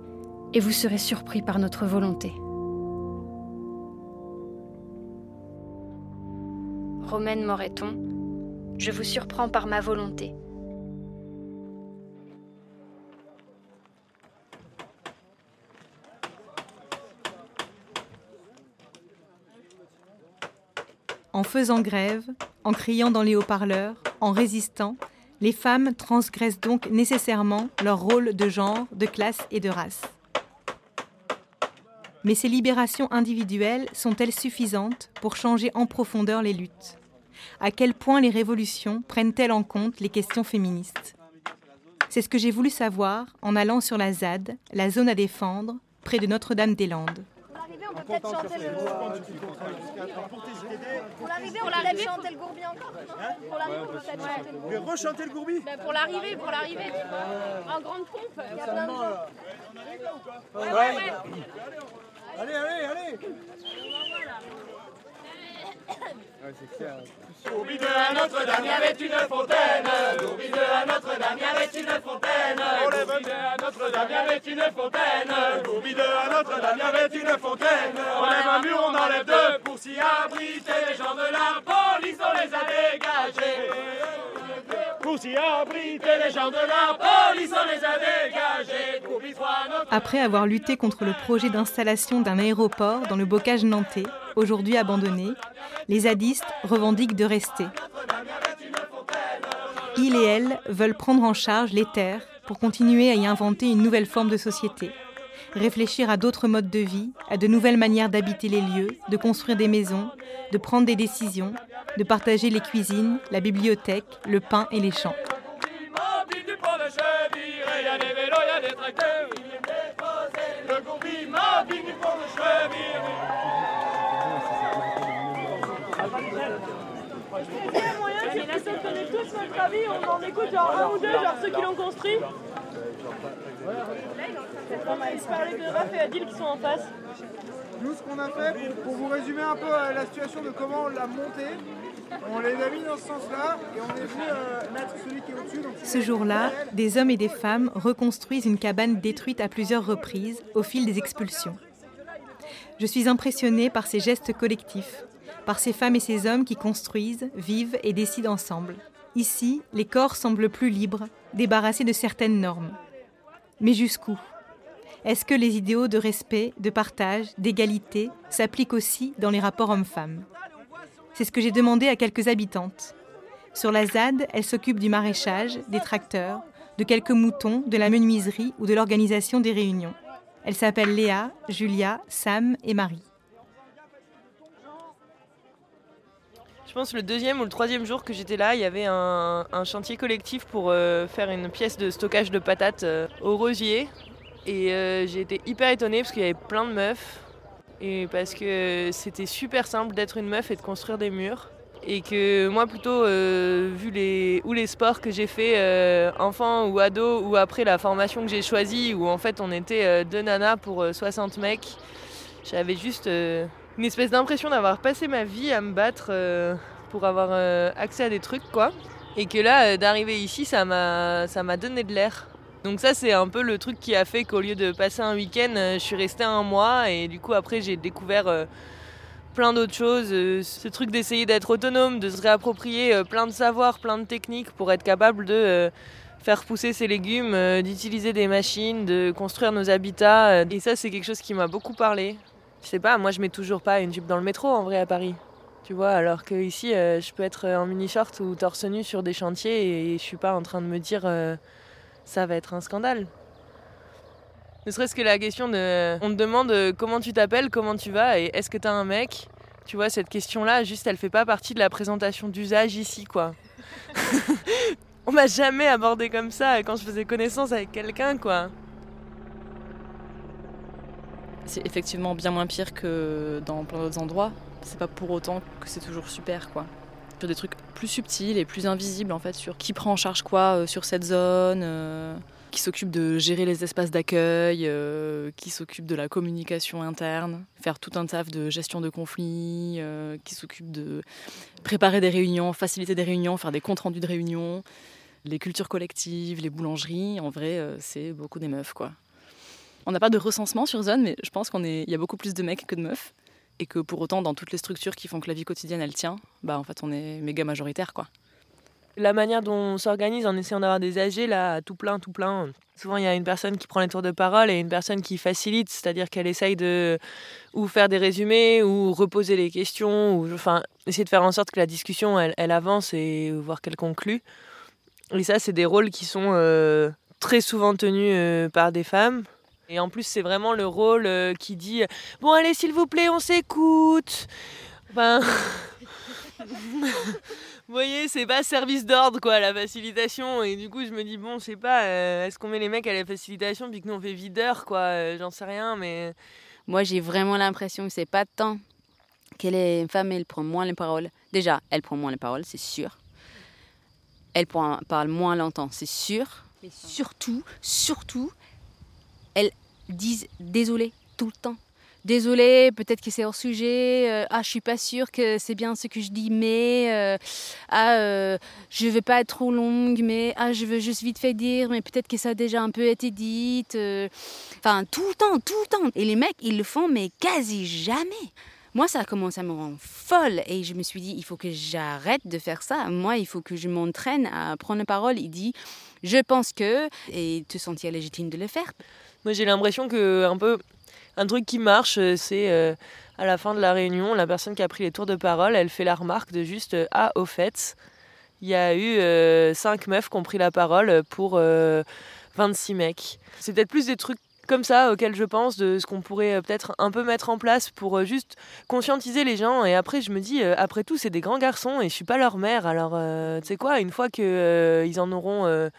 et vous serez surpris par notre volonté. Romaine Moreton, je vous surprends par ma volonté. En faisant grève, en criant dans les haut-parleurs, en résistant, les femmes transgressent donc nécessairement leur rôle de genre, de classe et de race. Mais ces libérations individuelles sont-elles suffisantes pour changer en profondeur les luttes? À quel point les révolutions prennent-elles en compte les questions féministes? C'est ce que j'ai voulu savoir en allant sur la ZAD, la zone à défendre, près de Notre-Dame-des-Landes on peut peut-être chanter le. Pour l'arrivée, on peut chanter le gourbi encore. Pour l'arrivée, on peut peut-être chanter le gourbi. Mais rechanter le gourbi ben Pour l'arrivée, pour l'arrivée. En grande pompe. Il y a plein de gens. Ouais, ouais, ouais. Allez, allez, allez. Gourbi à Notre-Dame, y avait une fontaine. Gourbi à Notre-Dame, y avait une fontaine. Gourbi à Notre-Dame, y avait une fontaine. Gourbi à Notre-Dame, y avait une fontaine. On lève un mur, on enlève deux pour s'y abriter. Les gens de la police, on les a dégagés. Après avoir lutté contre le projet d'installation d'un aéroport dans le bocage nantais, aujourd'hui abandonné, les zadistes revendiquent de rester. Ils et elles veulent prendre en charge les terres pour continuer à y inventer une nouvelle forme de société, réfléchir à d'autres modes de vie, à de nouvelles manières d'habiter les lieux, de construire des maisons, de prendre des décisions, de partager les cuisines, la bibliothèque, le pain et les champs. Que la seule connaît tous notre avis, on en écoute genre un ou deux, genre ceux qui l'ont construit. Là, il va se parler de Raph et Adil qui sont en face. Nous, ce qu'on a fait, pour, vous résumer un peu euh, la situation de comment on l'a monté, on les a mis dans ce sens-là et on est venu euh, mettre celui qui est au-dessus. donc Ce jour-là, des hommes et des femmes reconstruisent une cabane détruite à plusieurs reprises au fil des expulsions. Je suis impressionnée par ces gestes collectifs, par ces femmes et ces hommes qui construisent, vivent et décident ensemble. Ici, les corps semblent plus libres, débarrassés de certaines normes. Mais jusqu'où? Est-ce que les idéaux de respect, de partage, d'égalité s'appliquent aussi dans les rapports hommes-femmes? C'est ce que j'ai demandé à quelques habitantes. Sur la ZAD, elles s'occupent du maraîchage, des tracteurs, de quelques moutons, de la menuiserie ou de l'organisation des réunions. Elles s'appellent Léa, Julia, Sam et Marie. Je pense le deuxième ou le troisième jour que j'étais là, il y avait un, chantier collectif pour euh, faire une pièce de stockage de patates euh, au rosier. Et euh, j'ai été hyper étonnée parce qu'il y avait plein de meufs. Et parce que c'était super simple d'être une meuf et de construire des murs. Et que moi plutôt, vu les, ou les sports que j'ai fait enfant ou ado, ou après la formation que j'ai choisie, où en fait on était deux nanas pour euh, 60 mecs, j'avais juste une espèce d'impression d'avoir passé ma vie à me battre euh, pour avoir euh, accès à des trucs, quoi. Et que là, euh, d'arriver ici, ça m'a ça m'a donné de l'air. Donc ça, c'est un peu le truc qui a fait qu'au lieu de passer un week-end, je suis restée un mois et du coup après j'ai découvert plein d'autres choses. ce truc d'essayer d'être autonome, de se réapproprier plein de savoirs, plein de techniques pour être capable de faire pousser ses légumes, d'utiliser des machines, de construire nos habitats. Et ça, c'est quelque chose qui m'a beaucoup parlé. Je sais pas, moi je mets toujours pas une jupe dans le métro en vrai à Paris. Tu vois, alors que ici, euh, je peux être en mini-short ou torse nu sur des chantiers et je suis pas en train de me dire euh, ça va être un scandale. Ne serait-ce que la question de. On te demande euh, comment tu t'appelles, comment tu vas et est-ce que t'as un mec? Tu vois, cette question-là, juste, elle fait pas partie de la présentation d'usage ici, quoi. On m'a jamais abordé comme ça quand je faisais connaissance avec quelqu'un, quoi. C'est effectivement bien moins pire que dans plein d'autres endroits. C'est pas pour autant que c'est toujours super, quoi. Sur des trucs plus subtils et plus invisibles, en fait, sur qui prend en charge quoi euh, sur cette zone, euh, qui s'occupe de gérer les espaces d'accueil, euh, qui s'occupe de la communication interne, faire tout un taf de gestion de conflits, qui s'occupe de préparer des réunions, faciliter des réunions, faire des comptes rendus de réunions, les cultures collectives, les boulangeries. En vrai, c'est beaucoup des meufs, quoi. On n'a pas de recensement sur zone, mais je pense qu'on est, y a beaucoup plus de mecs que de meufs, et que pour autant, dans toutes les structures qui font que la vie quotidienne elle tient, bah en fait, on est méga majoritaire, quoi. La manière dont on s'organise en essayant d'avoir des AG, là, tout plein, tout plein. Souvent, il y a une personne qui prend les tours de parole et une personne qui facilite, c'est-à-dire qu'elle essaye de ou faire des résumés ou reposer les questions, ou enfin, essayer de faire en sorte que la discussion, elle, elle avance et voir qu'elle conclut. Et ça, c'est des rôles qui sont euh, très souvent tenus euh, par des femmes. Et en plus, c'est vraiment le rôle euh, qui dit Bon, allez, s'il vous plaît, on s'écoute. Enfin. Vous voyez, c'est pas service d'ordre, quoi, la facilitation. Et du coup, je me dis Bon, je sais pas, euh, est-ce qu'on met les mecs à la facilitation puis que nous, on fait videur, quoi euh, J'en sais rien, mais. Moi, j'ai vraiment l'impression que c'est pas tant que les femmes, elles prennent moins les paroles. Déjà, elles prennent moins les paroles, c'est sûr. Elles prennent- parlent moins longtemps, c'est sûr. Mais surtout, surtout, disent désolé tout le temps. Désolé, peut-être que c'est hors sujet. euh, ah, je suis pas sûre que c'est bien ce que je dis, mais euh, ah, euh, je veux pas être trop longue, mais ah, je veux juste vite fait dire, mais peut-être que ça a déjà un peu été dit. euh, Enfin, tout le temps, tout le temps. Et les mecs, ils le font, mais quasi jamais. moi, ça a commencé à me rendre folle et je me suis dit, il faut que j'arrête de faire ça. Moi, il faut que je m'entraîne à prendre la parole. Il dit, je pense que, et te sentir légitime de le faire. Moi, j'ai l'impression que un peu un truc qui marche, euh, c'est euh, à la fin de la réunion, la personne qui a pris les tours de parole, elle fait la remarque de juste euh, ah au fait, il y a eu cinq meufs qui ont pris la parole pour 26 mecs. C'est peut-être plus des trucs comme ça auxquels je pense, de ce qu'on pourrait peut-être un peu mettre en place pour juste conscientiser les gens. Et après, je me dis, après tout, c'est des grands garçons et je suis pas leur mère. Alors, tu sais quoi, une fois qu'ils en auront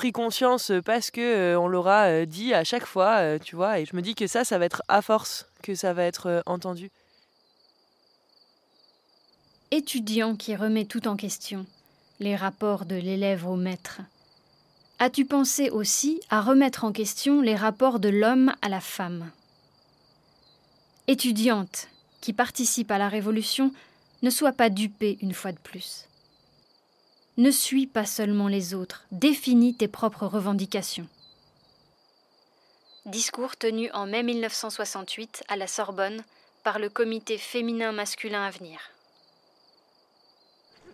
pris conscience parce que euh, on l'aura euh, dit à chaque fois, euh, tu vois. Et je me dis que ça, ça va être à force que ça va être entendu. Étudiant qui remet tout en question, les rapports de l'élève au maître. As-tu pensé aussi à remettre en question les rapports de l'homme à la femme? Étudiante qui participe à la révolution, ne sois pas dupée une fois de plus. Ne suis pas seulement les autres, définis tes propres revendications. Discours tenu en mai 1968 à la Sorbonne par le comité féminin masculin à venir.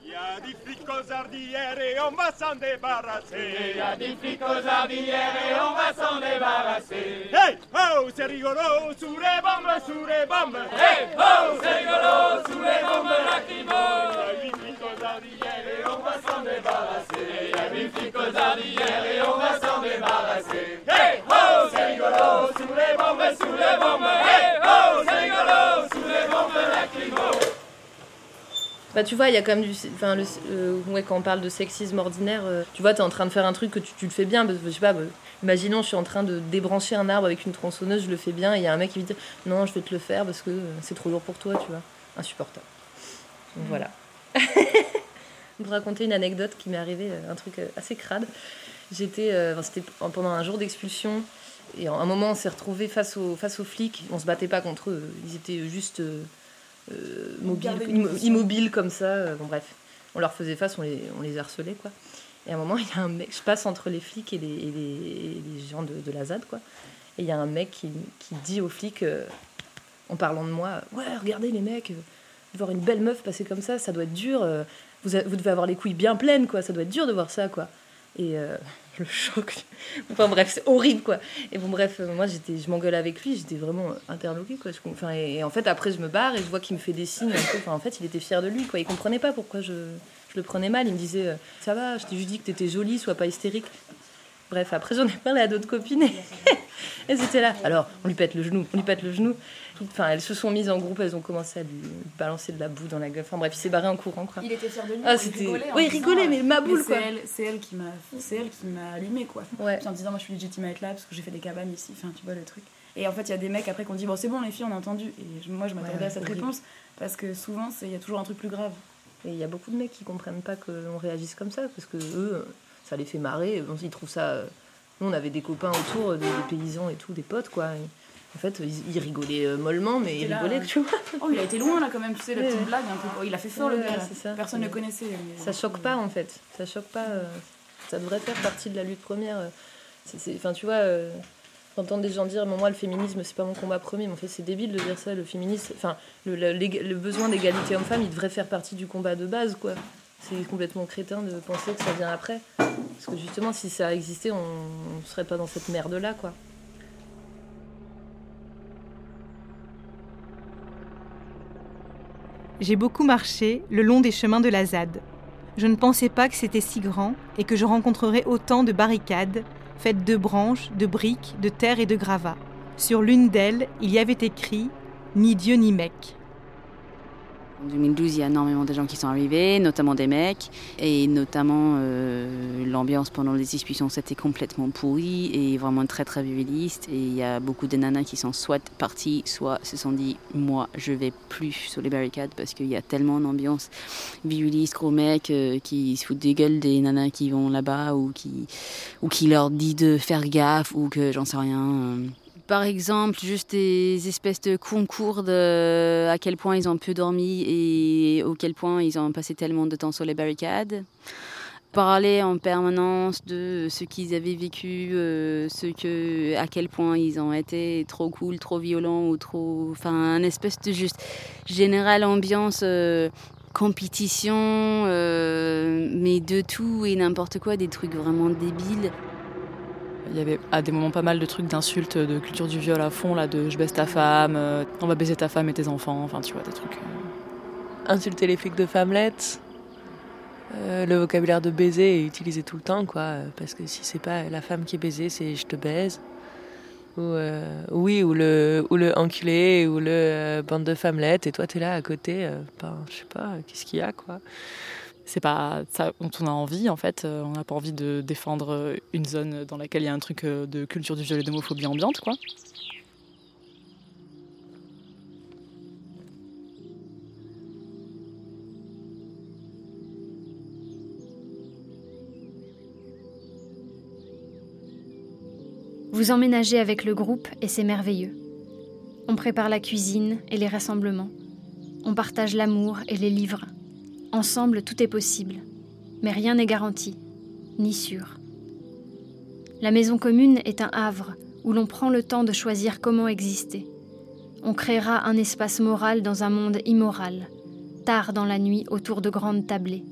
Il y a des flics aux ardières et on va s'en débarrasser. Il y a des flics aux ardières et on va s'en débarrasser. Hey, oh, c'est rigolo, sous les bombes, sous les bombes. Hey, oh, c'est rigolo, sous les bombes lacrymo. Il y a des flics aux ardières et on va s'en débarrasser. Il y a des flics aux ardières et on va s'en débarrasser. Hey, oh, c'est rigolo, sous les bombes, sous les bombes. Hey, oh, c'est rigolo, sous les bombes lacrymo. Bah, tu vois, il y a quand même du. Enfin, le, euh, ouais, quand on parle de sexisme ordinaire, euh, tu vois, tu es en train de faire un truc que tu, tu le fais bien. Parce, je sais pas, bah, imaginons, je suis en train de débrancher un arbre avec une tronçonneuse, je le fais bien, et il y a un mec qui me dit Non, je vais te le faire parce que euh, c'est trop lourd pour toi, tu vois. Insupportable. Donc mm. voilà. je vais raconter une anecdote qui m'est arrivée, un truc assez crade. J'étais. C'était pendant un jour d'expulsion. Et à un moment, on s'est retrouvés face aux, face aux flics. On se battait pas contre eux. Ils étaient juste mobile, immobile comme ça. Euh, bon, bref, on leur faisait face, on les, on les harcelait, quoi. Et à un moment, il y a un mec, je passe entre les flics et les, et les, gens de, de, la ZAD, quoi. Et il y a un mec qui, qui dit aux flics, euh, en parlant de moi, ouais, regardez les mecs, voir une belle meuf passer comme ça, ça doit être dur. vous, vous devez avoir les couilles bien pleines, quoi. Ça doit être dur de voir ça, quoi. Et le choc. enfin bref, c'est horrible quoi. Et bon bref, euh, moi j'étais, je m'engueule avec lui, j'étais vraiment interloquée quoi. Enfin, et, en fait après je me barre et je vois qu'il me fait des signes. En fait il était fier de lui quoi. Il comprenait pas pourquoi je, je le prenais mal. Il me disait euh, ça va, je t'ai juste dit que t'étais jolie, sois pas hystérique. Bref, après j'en ai parlé à d'autres copines et elles étaient là. Alors on lui pète le genou, on lui pète le genou. Enfin, elles se sont mises en groupe, elles ont commencé à lui balancer de la boue dans la gueule. Enfin bref, il s'est barré en courant. Quoi. Il était fier de lui. Ah, c'était. Oui, il rigolait, mais ma boule quoi. C'est elle, qui m'a, c'est elle qui m'a allumé quoi. Ouais. en disant moi je suis légitime à être là parce que j'ai fait des cabanes ici. Enfin tu vois le truc. Et en fait il y a des mecs après qui ont dit bon c'est bon les filles on a entendu. Et moi je m'attendais à cette réponse parce que souvent il y a toujours un truc plus grave. Et il y a beaucoup de mecs qui comprennent pas qu'on réagisse comme ça parce que eux ça les fait marrer. Ils trouvent ça. Nous on avait des copains autour, des, paysans et tout, des potes quoi. En fait, il, rigolait euh, mollement, mais il rigolait, tu vois. Oh, il a été loin là quand même, tu sais, la petite blague un peu. Il a fait fort le gars. Ça. Personne ne le connaissait. Ça choque pas en fait. Ça choque pas. Euh, ça devrait faire partie de la lutte première. Enfin, tu vois, j'entends des gens dire, moi, le féminisme, c'est pas mon combat premier. Mais en fait, c'est débile de dire ça. Le féminisme, enfin, le, le, besoin d'égalité homme-femme, il devrait faire partie du combat de base, quoi. C'est complètement crétin de penser que ça vient après. Parce que justement, si ça existait, on, on serait pas dans cette merde-là, quoi. J'ai beaucoup marché le long des chemins de la ZAD. Je ne pensais pas que c'était si grand et que je rencontrerais autant de barricades, faites de branches, de briques, de terre et de gravats. Sur l'une d'elles, il y avait écrit Ni Dieu ni mec. En 2012, il y a énormément de gens qui sont arrivés, notamment des mecs, et notamment euh, l'ambiance pendant les discussions c'était complètement pourrie et vraiment très très viriliste. Et il y a beaucoup de nanas qui sont soit parties, soit se sont dit moi je vais plus sur les barricades parce qu'il y a tellement d'ambiance viriliste, gros mecs euh, qui se foutent des gueules des nanas qui vont là-bas ou qui, ou qui leur dit de faire gaffe ou que j'en sais rien. Euh par exemple, juste des espèces de concours de à quel point ils ont peu dormi et auquel point ils ont passé tellement de temps sur les barricades. parlaient en permanence de ce qu'ils avaient vécu, euh, ce que, à quel point ils ont été trop cool, trop violents ou trop, enfin, un espèce de juste générale ambiance euh, compétition, euh, mais de tout et n'importe quoi, des trucs vraiment débiles. Il y avait à des moments pas mal de trucs d'insultes, de culture du viol à fond, là, de je baisse ta femme, on va baiser ta femme et tes enfants, enfin tu vois, des trucs. Insulter les flics de femmelettes. Euh, le vocabulaire de baiser est utilisé tout le temps, quoi. Parce que si c'est pas la femme qui est baisée, c'est je te baise. Ou euh, oui, ou le, ou le enculé, ou le euh, bande de femmelettes, et toi t'es là à côté, ben, je sais pas, qu'est-ce qu'il y a, quoi. C'est pas ça dont on a envie, en fait. On n'a pas envie de défendre une zone dans laquelle il y a un truc de culture du viol et d'homophobie ambiante, quoi. Vous emménagez avec le groupe et c'est merveilleux. On prépare la cuisine et les rassemblements. On partage l'amour et les livres. Ensemble, tout est possible. Mais rien n'est garanti, ni sûr. La maison commune est un havre où l'on prend le temps de choisir comment exister. On créera un espace moral dans un monde immoral, tard dans la nuit autour de grandes tablées.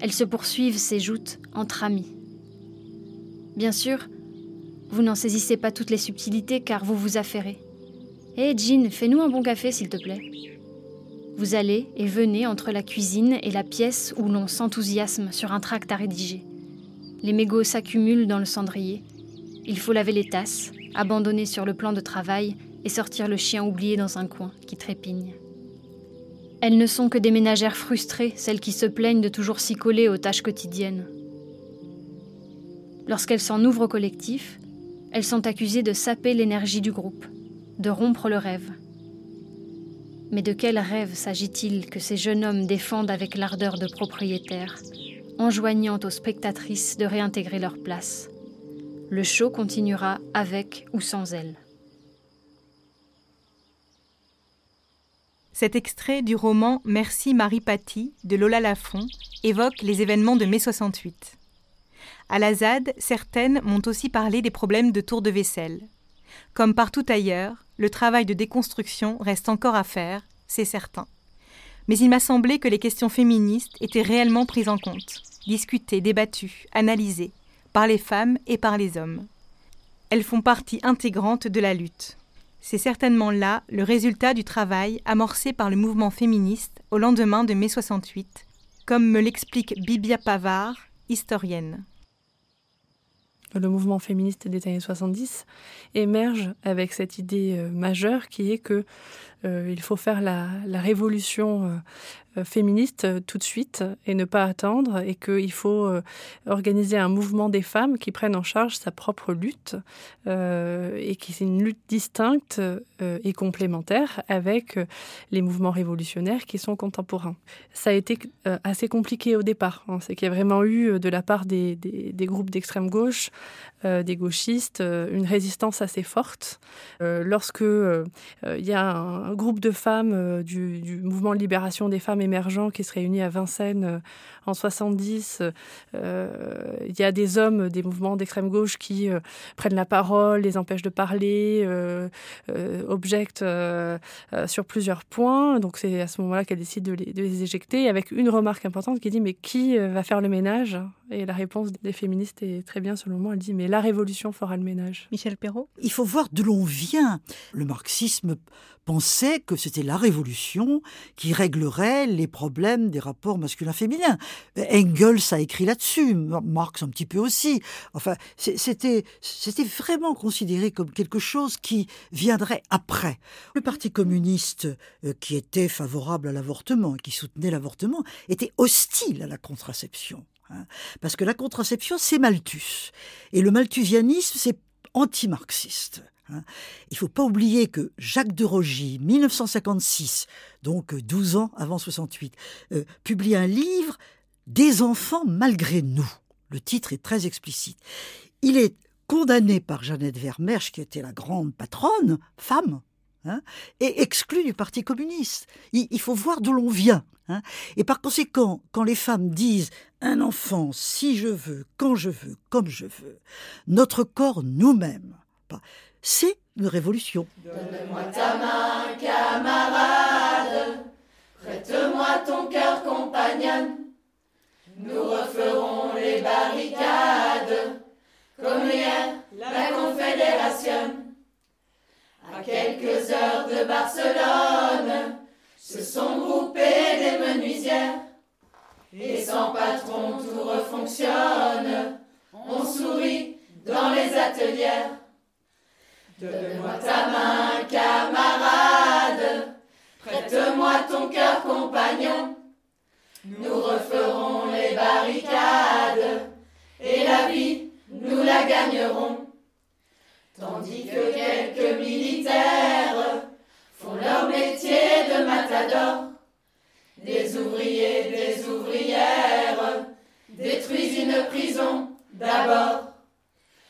Elles se poursuivent ces joutes entre amis. Bien sûr, vous n'en saisissez pas toutes les subtilités car vous vous affairez. Hé Jean, fais-nous un bon café s'il te plaît. Vous allez et venez entre la cuisine et la pièce où l'on s'enthousiasme sur un tract à rédiger. Les mégots s'accumulent dans le cendrier. Il faut laver les tasses, abandonner sur le plan de travail et sortir le chien oublié dans un coin qui trépigne. Elles ne sont que des ménagères frustrées, celles qui se plaignent de toujours s'y coller aux tâches quotidiennes. Lorsqu'elles s'en ouvrent au collectif, elles sont accusées de saper l'énergie du groupe, de rompre le rêve. Mais de quel rêve s'agit-il que ces jeunes hommes défendent avec l'ardeur de propriétaires, enjoignant aux spectatrices de réintégrer leur place? Le show continuera avec ou sans elles. Cet extrait du roman Merci Marie Paty de Lola Lafont évoque les événements de mai 68. À la ZAD, certaines m'ont aussi parlé des problèmes de tour de vaisselle. Comme partout ailleurs, le travail de déconstruction reste encore à faire, c'est certain. Mais il m'a semblé que les questions féministes étaient réellement prises en compte, discutées, débattues, analysées, par les femmes et par les hommes. Elles font partie intégrante de la lutte. C'est certainement là le résultat du travail amorcé par le mouvement féministe au lendemain de mai 68, comme me l'explique Bibia Pavard, historienne le mouvement féministe des années 70 émerge avec cette idée euh, majeure qui est que euh, il faut faire la, révolution euh, euh, féministe tout de suite et ne pas attendre et qu'il faut organiser un mouvement des femmes qui prennent en charge sa propre lutte et qui c'est une lutte distincte et complémentaire avec les mouvements révolutionnaires qui sont contemporains. Ça a été assez compliqué au départ. Hein. C'est qu'il y a vraiment eu de la part des groupes d'extrême gauche, des gauchistes, une résistance assez forte. lorsque il y a un groupe de femmes euh, du, mouvement de libération des femmes émergents qui se réunit à Vincennes euh, en 70. Euh, il y a des hommes des mouvements d'extrême gauche qui prennent la parole, les empêchent de parler, objectent sur plusieurs points. Donc c'est à ce moment-là qu'elle décide de les, éjecter, avec une remarque importante qui dit mais qui va faire le ménage? Et la réponse des féministes est très bien selon moi. Elle dit mais la révolution fera le ménage. Michel Perrault. Il faut voir d'où l'on vient. Le marxisme pensait que c'était la révolution qui réglerait les problèmes des rapports masculins-féminins. Engels a écrit là-dessus, Marx un petit peu aussi. Enfin, c'était c'était vraiment considéré comme quelque chose qui viendrait après. Le Parti communiste, euh, qui était favorable à l'avortement, qui soutenait l'avortement, était hostile à la contraception. Hein. parce que la contraception, c'est Malthus. Et le malthusianisme, c'est anti-marxiste. Hein. Il ne faut pas oublier que Jacques de Rogy, 1956, donc 12 ans avant 68, euh, publie un livre Des enfants malgré nous. Le titre est très explicite. Il est condamné par Jeannette Vermersch, qui était la grande patronne, femme, hein, et exclu du Parti communiste. Il, faut voir d'où l'on vient. Hein. Et par conséquent, quand les femmes disent un enfant, si je veux, quand je veux, comme je veux, notre corps nous-mêmes, c'est une révolution. Donne-moi ta main, camarade, prête-moi ton cœur, compagnonne. Nous referons les barricades, comme hier, la Confédération. Quelques heures de Barcelone, se sont groupées des menuisières. Et sans patron, tout refonctionne. On sourit dans les ateliers. Donne-moi ta main, camarade. Prête-moi ton cœur, compagnon. Nous referons les barricades. Et la vie, nous la gagnerons. Tandis que quelques militaires font leur métier de matador. Des ouvriers, des ouvrières détruisent une prison d'abord.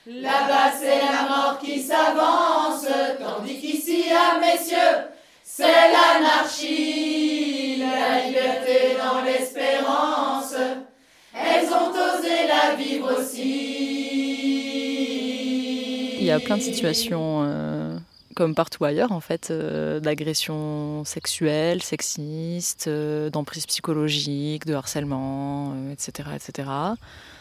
Là-bas, c'est la mort qui s'avance, tandis qu'ici, à ah, messieurs, c'est l'anarchie, la liberté dans l'espérance. Elles ont osé la vivre aussi. Il y a plein de situations. Euh, comme partout ailleurs, en fait, euh, d'agressions sexuelles, sexistes, euh, d'emprise psychologique, de harcèlement, etc., etc.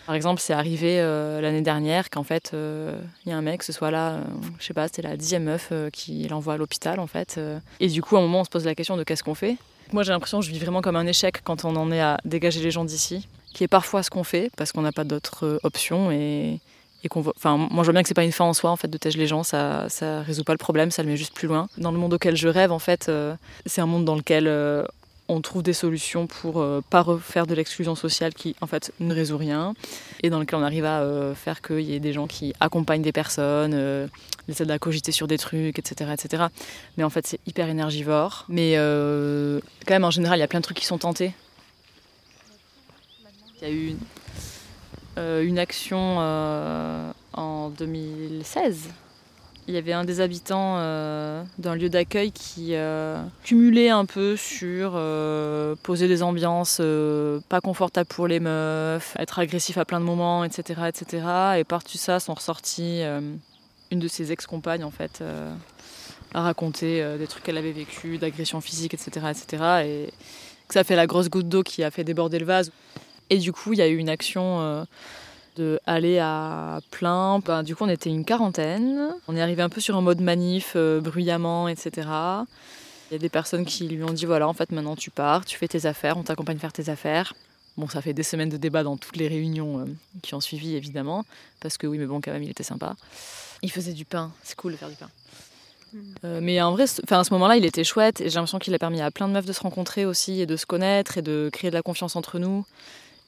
Par exemple, c'est arrivé euh, l'année dernière qu'en fait, il euh, y a un mec, ce soit là, euh, je sais pas, c'était la dixième meuf qui l'envoie à l'hôpital en fait. et du coup, à un moment, on se pose la question de qu'est-ce qu'on fait. Moi, j'ai l'impression que je vis vraiment comme un échec quand on en est à dégager les gens d'ici, qui est parfois ce qu'on fait parce qu'on n'a pas d'autres options et, qu'on enfin moi je vois bien que c'est pas une fin en soi en fait de tèche les gens ça ça résout pas le problème ça le met juste plus loin dans le monde auquel je rêve en fait c'est un monde dans lequel on trouve des solutions pour euh, pas refaire de l'exclusion sociale qui en fait ne résout rien et dans lequel on arrive à euh, faire qu'il y ait des gens qui accompagnent des personnes, euh, essaient de cogiter sur des trucs, etc. etc. Mais en fait c'est hyper énergivore. Mais quand même en général il y a plein de trucs qui sont tentés. Il y a eu une, une action en 2016 il y avait un des habitants euh, d'un lieu d'accueil qui euh, cumulait un peu sur euh, poser des ambiances pas confortables pour les meufs, être agressif à plein de moments, etc. etc. Et par-dessus ça sont ressortis une de ses ex-compagnes en fait à raconter des trucs qu'elle avait vécu, d'agression physique, etc. etc. Et que ça a fait la grosse goutte d'eau qui a fait déborder le vase. Et du coup, il y a eu une action de aller à plein. Ben, du coup, on était une quarantaine. On est arrivé un peu sur un mode manif, euh, bruyamment, etc. Il y a des personnes qui lui ont dit voilà, en fait, maintenant tu pars, tu fais tes affaires, on t'accompagne faire tes affaires. Bon, ça fait des semaines de débat dans toutes les réunions euh, qui ont suivi, évidemment, parce que oui, mais bon, quand même, il était sympa. Il faisait du pain, c'est cool de faire du pain. Hmm. Euh, mais en vrai, à ce moment-là, il était chouette et j'ai l'impression qu'il a permis à plein de meufs de se rencontrer aussi et de se connaître et de créer de la confiance entre nous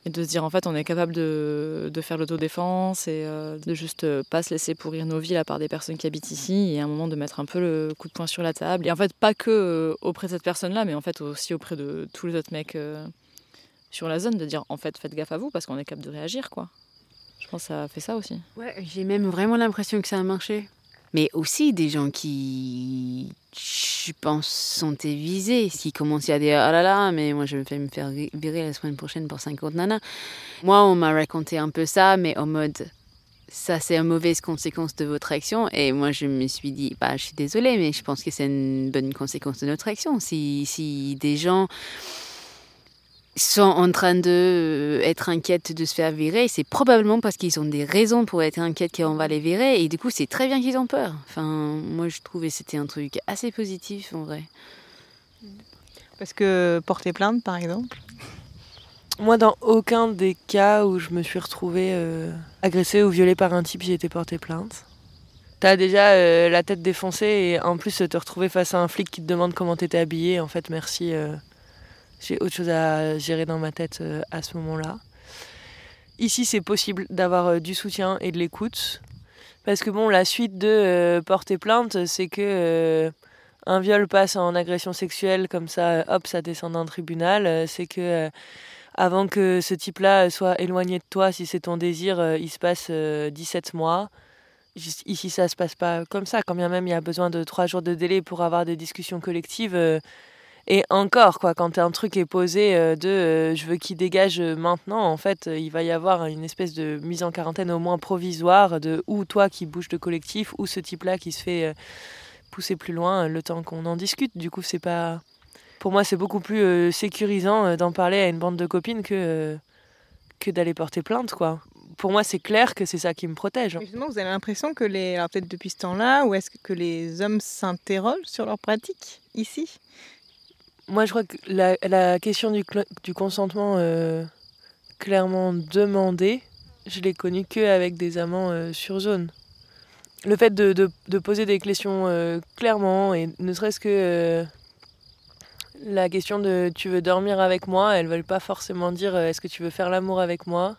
et de se dire en fait on est capable de, de faire l'autodéfense et euh, de juste euh, pas se laisser pourrir nos vies là par des personnes qui habitent ici et à un moment de mettre un peu le coup de poing sur la table. Et en fait pas que euh, auprès de cette personne là mais en fait aussi auprès de tous les autres mecs sur la zone de dire en fait faites gaffe à vous parce qu'on est capable de réagir quoi. Je pense que ça fait ça aussi. Ouais j'ai même vraiment l'impression que ça a marché mais aussi des gens qui, je pense, sont visés, qui commencent à dire Ah là là, mais moi je vais me faire virer la semaine prochaine pour 50 nanas. Moi, on m'a raconté un peu ça, mais en mode ça c'est une mauvaise conséquence de votre action. Et moi je me suis dit bah je suis désolée mais je pense que c'est une bonne conséquence de notre action. Si, si des gens sont en train de euh, être inquiètes de se faire virer, c'est probablement parce qu'ils ont des raisons pour être inquiètes qu'on va les virer, et du coup, c'est très bien qu'ils ont peur. Enfin, moi, je trouvais que c'était un truc assez positif, en vrai. Parce que porter plainte, par exemple? Moi, dans aucun des cas où je me suis retrouvée euh, agressée ou violée par un type, j'ai été portée plainte. T'as déjà euh, la tête défoncée et en plus te retrouver face à un flic qui te demande comment t'étais habillée, en fait, merci j'ai autre chose à gérer dans ma tête euh, à ce moment-là. Ici, c'est possible d'avoir euh, du soutien et de l'écoute. Parce que bon, la suite de euh, porter plainte, c'est que un viol passe en agression sexuelle, comme ça, hop, ça descend dans le tribunal. c'est que avant que ce type-là soit éloigné de toi, si c'est ton désir, il se passe 17 mois. Ici, ça se passe pas comme ça. Quand bien même il y a besoin de trois jours de délai pour avoir des discussions collectives. Et encore, quoi, quand un truc est posé euh, de euh, je veux qu'il dégage euh, maintenant, en fait, il va y avoir une espèce de mise en quarantaine au moins provisoire de ou toi qui bouge de collectif ou ce type-là qui se fait pousser plus loin le temps qu'on en discute. Du coup, c'est pas. Pour moi, c'est beaucoup plus sécurisant d'en parler à une bande de copines que, que d'aller porter plainte, quoi. Pour moi, c'est clair que c'est ça qui me protège. Vous avez l'impression que les. Alors peut-être depuis ce temps-là, ou est-ce que les hommes s'interrogent sur leur pratique ici? Moi, je crois que la, question du, du consentement euh, clairement demandé, je l'ai connue que avec des amants euh, sur zone. Le fait de, poser des questions euh, clairement, et ne serait-ce que la question de tu veux dormir avec moi, elles veulent pas forcément dire est-ce que tu veux faire l'amour avec moi?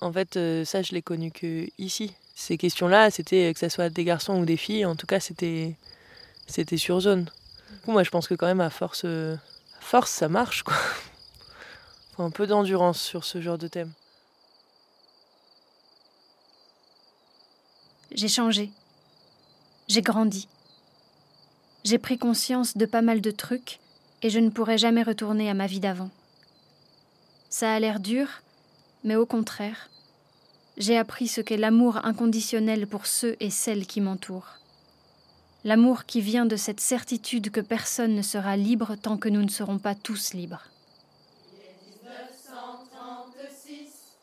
En fait, ça, je l'ai connu que ici. Ces questions-là, c'était que ce soit des garçons ou des filles, en tout cas, c'était sur zone. Moi, je pense que quand même, à force, euh, force ça marche, quoi. Un peu d'endurance sur ce genre de thème. J'ai changé. J'ai grandi. J'ai pris conscience de pas mal de trucs et je ne pourrai jamais retourner à ma vie d'avant. Ça a l'air dur, mais au contraire, j'ai appris ce qu'est l'amour inconditionnel pour ceux et celles qui m'entourent. L'amour qui vient de cette certitude que personne ne sera libre tant que nous ne serons pas tous libres. 1936,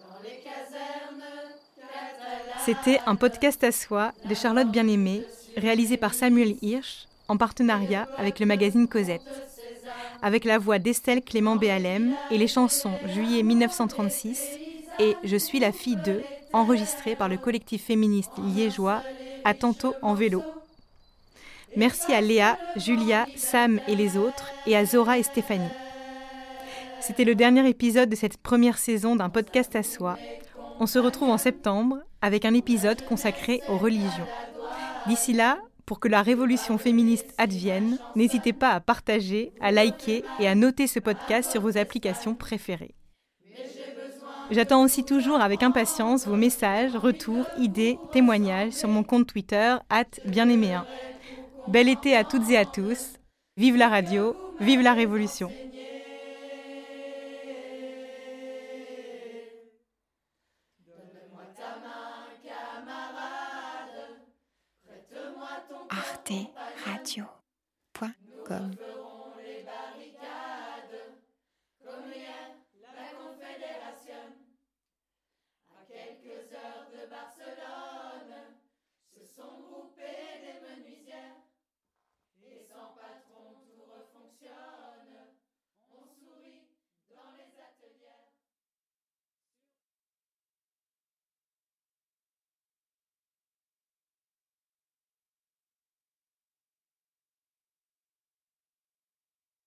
dans les casernes, Catalan. C'était un podcast à soi de Charlotte Bien-Aimée, réalisé par Samuel Hirsch, en partenariat avec le magazine Cosette. Avec la voix d'Estelle Clément Béalem et les chansons Juillet 1936 et Je suis la fille d'eux, enregistrées par le collectif féministe liégeois À tantôt en vélo. Merci à Léa, Julia, Sam et les autres, et à Zora et Stéphanie. C'était le dernier épisode de cette première saison d'un podcast à soi. On se retrouve en septembre avec un épisode consacré aux religions. D'ici là, pour que la révolution féministe advienne, n'hésitez pas à partager, à liker et à noter ce podcast sur vos applications préférées. J'attends aussi toujours avec impatience vos messages, retours, idées, témoignages sur mon compte Twitter, bien 1 Bel été à toutes et à tous. Vive la radio, vive la révolution. Arte